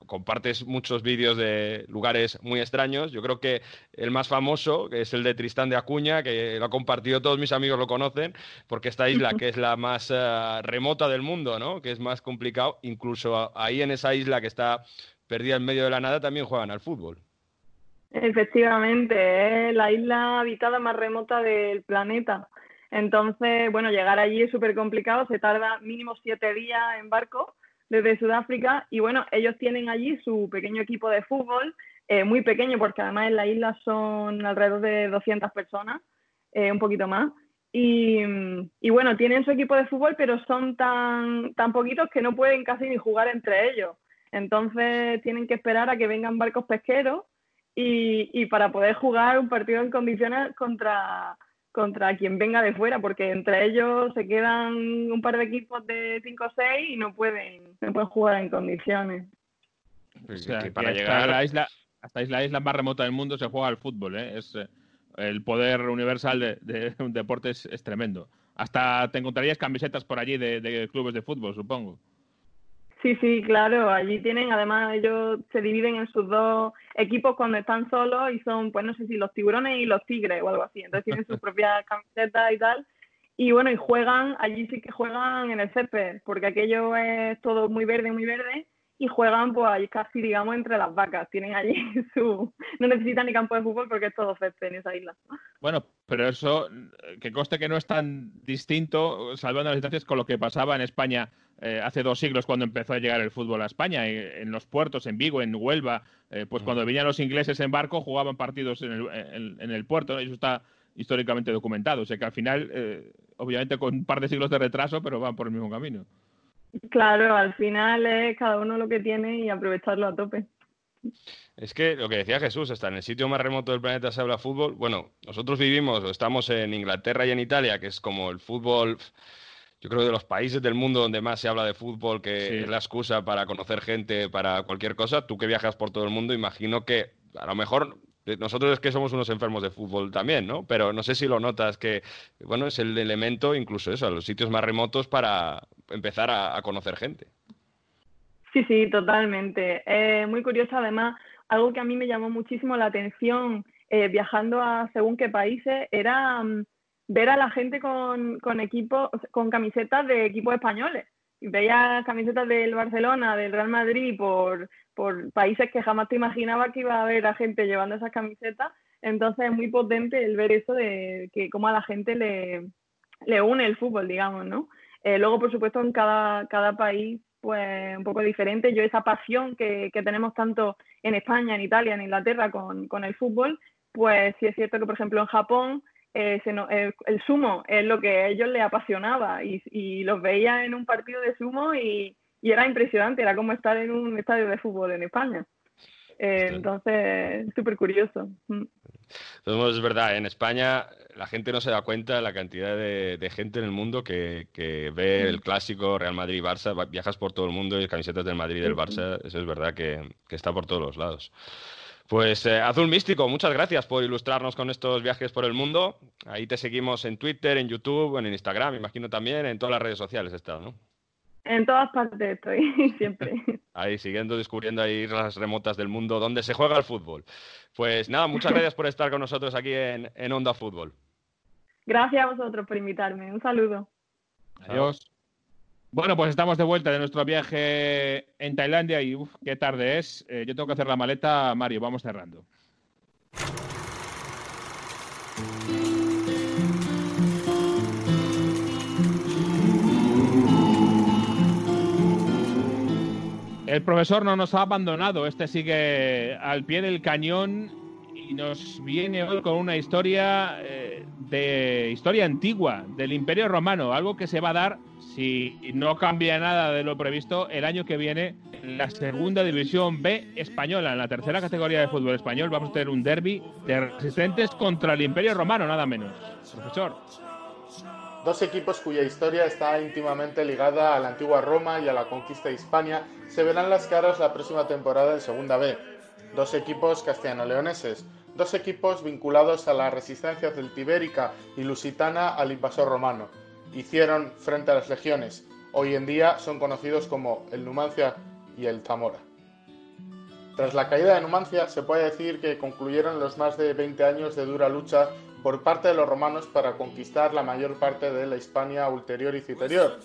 compartes muchos vídeos de lugares muy extraños. Yo creo que el más famoso, que es el de Tristán de Acuña, que lo ha compartido, todos mis amigos lo conocen, porque esta isla, que es la más eh, remota del mundo, ¿no? que es más complicado, incluso ahí en esa isla que está perdida en medio de la nada, también juegan al fútbol. Efectivamente, es la isla habitada más remota del planeta. Entonces, bueno, llegar allí es súper complicado, se tarda mínimo siete días en barco desde Sudáfrica y bueno, ellos tienen allí su pequeño equipo de fútbol, eh, muy pequeño porque además en la isla son alrededor de 200 personas, eh, un poquito más. Y, y, bueno, tienen su equipo de fútbol, pero son tan, tan poquitos que no pueden casi ni jugar entre ellos. Entonces tienen que esperar a que vengan barcos pesqueros y, para poder jugar un partido en condiciones contra, contra quien venga de fuera, porque entre ellos se quedan un par de equipos de 5 o 6 y no pueden, no pueden jugar en condiciones. para llegar a la isla, hasta la isla más remota del mundo se juega al fútbol, ¿eh? es eh, el poder universal de, un deporte es, tremendo. Hasta te encontrarías camisetas por allí de clubes de fútbol, supongo. Sí, sí, claro. Allí tienen, además, ellos se dividen en sus dos equipos cuando están solos y son, pues no sé si los tiburones y los tigres o algo así. Entonces tienen sus propias camisetas y tal. Y bueno, y juegan, allí sí que juegan en el césped, porque aquello es todo muy verde, muy verde y juegan pues ahí casi digamos entre las vacas. Tienen allí su... No necesitan ni campo de fútbol porque es todo césped en esa isla. Bueno, pero eso, que coste que no es tan distinto, salvando las distancias, con lo que pasaba en España eh, hace dos siglos cuando empezó a llegar el fútbol a España, en los puertos, en Vigo, en Huelva, eh, pues cuando venían los ingleses en barco jugaban partidos en el, en, el puerto, eso está históricamente documentado. O sea que al final, eh, obviamente con un par de siglos de retraso, pero van por el mismo camino. Claro, al final es cada uno lo que tiene y aprovecharlo a tope. Es que lo que decía Jesús, está en el sitio más remoto del planeta se habla fútbol. Bueno, nosotros vivimos, estamos en Inglaterra y en Italia, que es como el fútbol, yo creo, de los países del mundo donde más se habla de fútbol, que es la excusa para conocer gente, para cualquier cosa. Tú que viajas por todo el mundo, imagino que a lo mejor nosotros es que somos unos enfermos de fútbol también, ¿no? Pero no sé si lo notas que, bueno, es el elemento, incluso eso, a los sitios más remotos para empezar a, conocer gente. Sí, sí, totalmente. Eh, muy curioso, además, algo que a mí me llamó muchísimo la atención eh, viajando a según qué países era mm, ver a la gente con, con equipos, con camisetas de equipos españoles. Veía camisetas del Barcelona, del Real Madrid por, por países que jamás te imaginaba que iba a haber a gente llevando esas camisetas. Entonces es muy potente el ver eso de que cómo a la gente le, une el fútbol, digamos, ¿no? Eh, luego, por supuesto, en cada, cada país, pues un poco diferente. Yo esa pasión que, que tenemos tanto en España, en Italia, en Inglaterra con, con, el fútbol, pues sí es cierto que, por ejemplo, en Japón eh, el, sumo es lo que a ellos les apasionaba y, y los veía en un partido de sumo y, y era impresionante, era como estar en un estadio de fútbol en España. Eh, entonces, súper curioso. Mm. es verdad, en España la gente no se da cuenta de la cantidad de, gente en el mundo que, ve el clásico Real Madrid-Barça, viajas por todo el mundo y camisetas del Madrid y del Barça, eso es verdad que, está por todos los lados. Pues eh, Azul Místico, muchas gracias por ilustrarnos con estos viajes por el mundo. Ahí te seguimos en Twitter, en YouTube, en Instagram, imagino también, en todas las redes sociales está, ¿no? En todas partes estoy, siempre. Ahí, siguiendo descubriendo ahí las remotas del mundo donde se juega el fútbol. Pues nada, muchas gracias por estar con nosotros aquí en, en Onda Fútbol. Gracias a vosotros por invitarme. Un saludo. Adiós. Bueno, pues estamos de vuelta de nuestro viaje en Tailandia y uf, qué tarde es. Eh, yo tengo que hacer la maleta, Mario, vamos cerrando. El profesor no nos ha abandonado, este sigue al pie del cañón y nos viene hoy con una historia eh, de historia antigua del Imperio Romano, algo que se va a dar si no cambia nada de lo previsto el año que viene en la segunda división B española, en la tercera categoría de fútbol español vamos a tener un derby de resistentes contra el Imperio Romano, nada menos. Profesor. Dos equipos cuya historia está íntimamente ligada a la antigua Roma y a la conquista de Hispania se verán las caras la próxima temporada en Segunda B. Dos equipos castellano-leoneses, dos equipos vinculados a la resistencia celtibérica y lusitana al invasor romano. Hicieron frente a las legiones. Hoy en día son conocidos como el Numancia y el Zamora. Tras la caída de Numancia, se puede decir que concluyeron los más de 20 años de dura lucha por parte de los romanos para conquistar la mayor parte de la Hispania ulterior y citerior.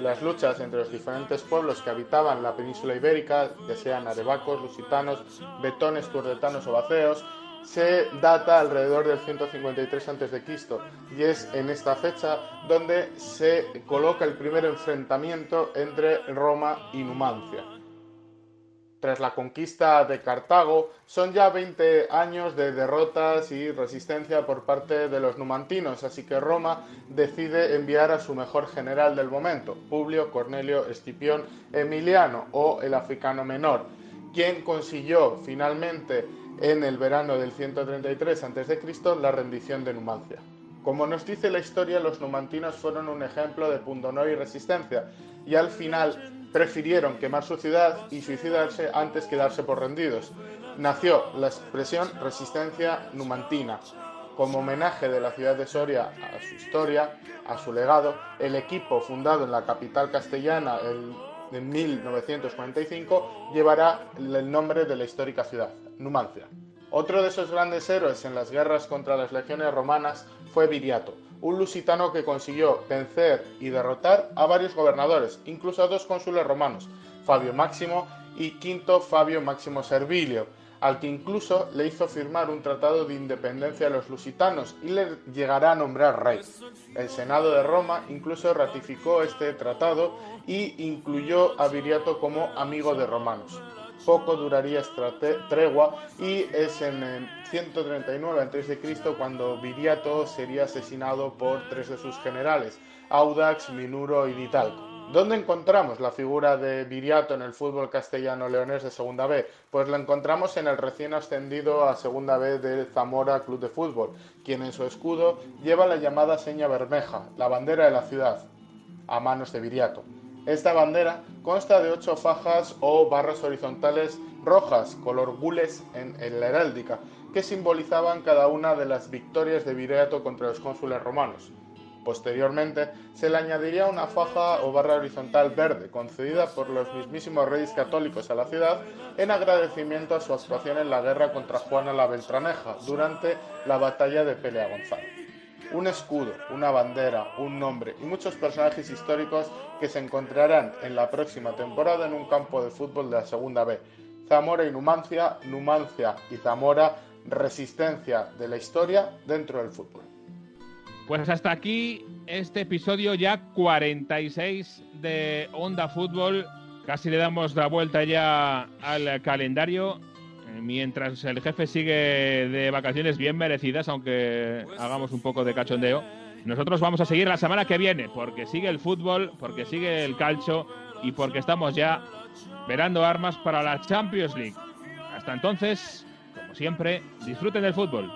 Las luchas entre los diferentes pueblos que habitaban la península ibérica, ya sean arebacos, lusitanos, betones, turdetanos o baceos, se data alrededor del 153 a.C. y es en esta fecha donde se coloca el primer enfrentamiento entre Roma y Numancia tras la conquista de Cartago, son ya 20 años de derrotas y resistencia por parte de los numantinos, así que Roma decide enviar a su mejor general del momento, Publio Cornelio Escipión Emiliano o el africano menor, quien consiguió finalmente en el verano del 133 a.C. la rendición de Numancia. Como nos dice la historia, los numantinos fueron un ejemplo de pundonor y resistencia, y al final prefirieron quemar su ciudad y suicidarse antes que darse por rendidos. Nació la expresión resistencia numantina. Como homenaje de la ciudad de Soria a su historia, a su legado, el equipo fundado en la capital castellana en 1945 llevará el nombre de la histórica ciudad, Numancia. Otro de esos grandes héroes en las guerras contra las legiones romanas fue Viriato, un lusitano que consiguió vencer y derrotar a varios gobernadores, incluso a dos cónsules romanos, Fabio Máximo y Quinto Fabio Máximo Servilio, al que incluso le hizo firmar un tratado de independencia a los lusitanos y le llegará a nombrar rey. El Senado de Roma incluso ratificó este tratado y incluyó a Viriato como amigo de romanos poco duraría esta tregua y es en 139 a.C. cuando Viriato sería asesinado por tres de sus generales, Audax, Minuro y Ditalco. ¿Dónde encontramos la figura de Viriato en el fútbol castellano-leonés de Segunda B? Pues la encontramos en el recién ascendido a Segunda B de Zamora Club de Fútbol, quien en su escudo lleva la llamada seña bermeja, la bandera de la ciudad, a manos de Viriato. Esta bandera consta de ocho fajas o barras horizontales rojas, color gules en, la heráldica, que simbolizaban cada una de las victorias de Viriato contra los cónsules romanos. Posteriormente, se le añadiría una faja o barra horizontal verde, concedida por los mismísimos reyes católicos a la ciudad en agradecimiento a su actuación en la guerra contra Juana la Beltraneja durante la batalla de Pelea González un escudo, una bandera, un nombre y muchos personajes históricos que se encontrarán en la próxima temporada en un campo de fútbol de la Segunda B. Zamora y Numancia, Numancia y Zamora, resistencia de la historia dentro del fútbol. Pues hasta aquí este episodio ya 46 de Onda Fútbol. Casi le damos la vuelta ya al calendario mientras el jefe sigue de vacaciones bien merecidas, aunque hagamos un poco de cachondeo, nosotros vamos a seguir la semana que viene, porque sigue el fútbol, porque sigue el calcio y porque estamos ya verando armas para la Champions League. Hasta entonces, como siempre, disfruten del fútbol.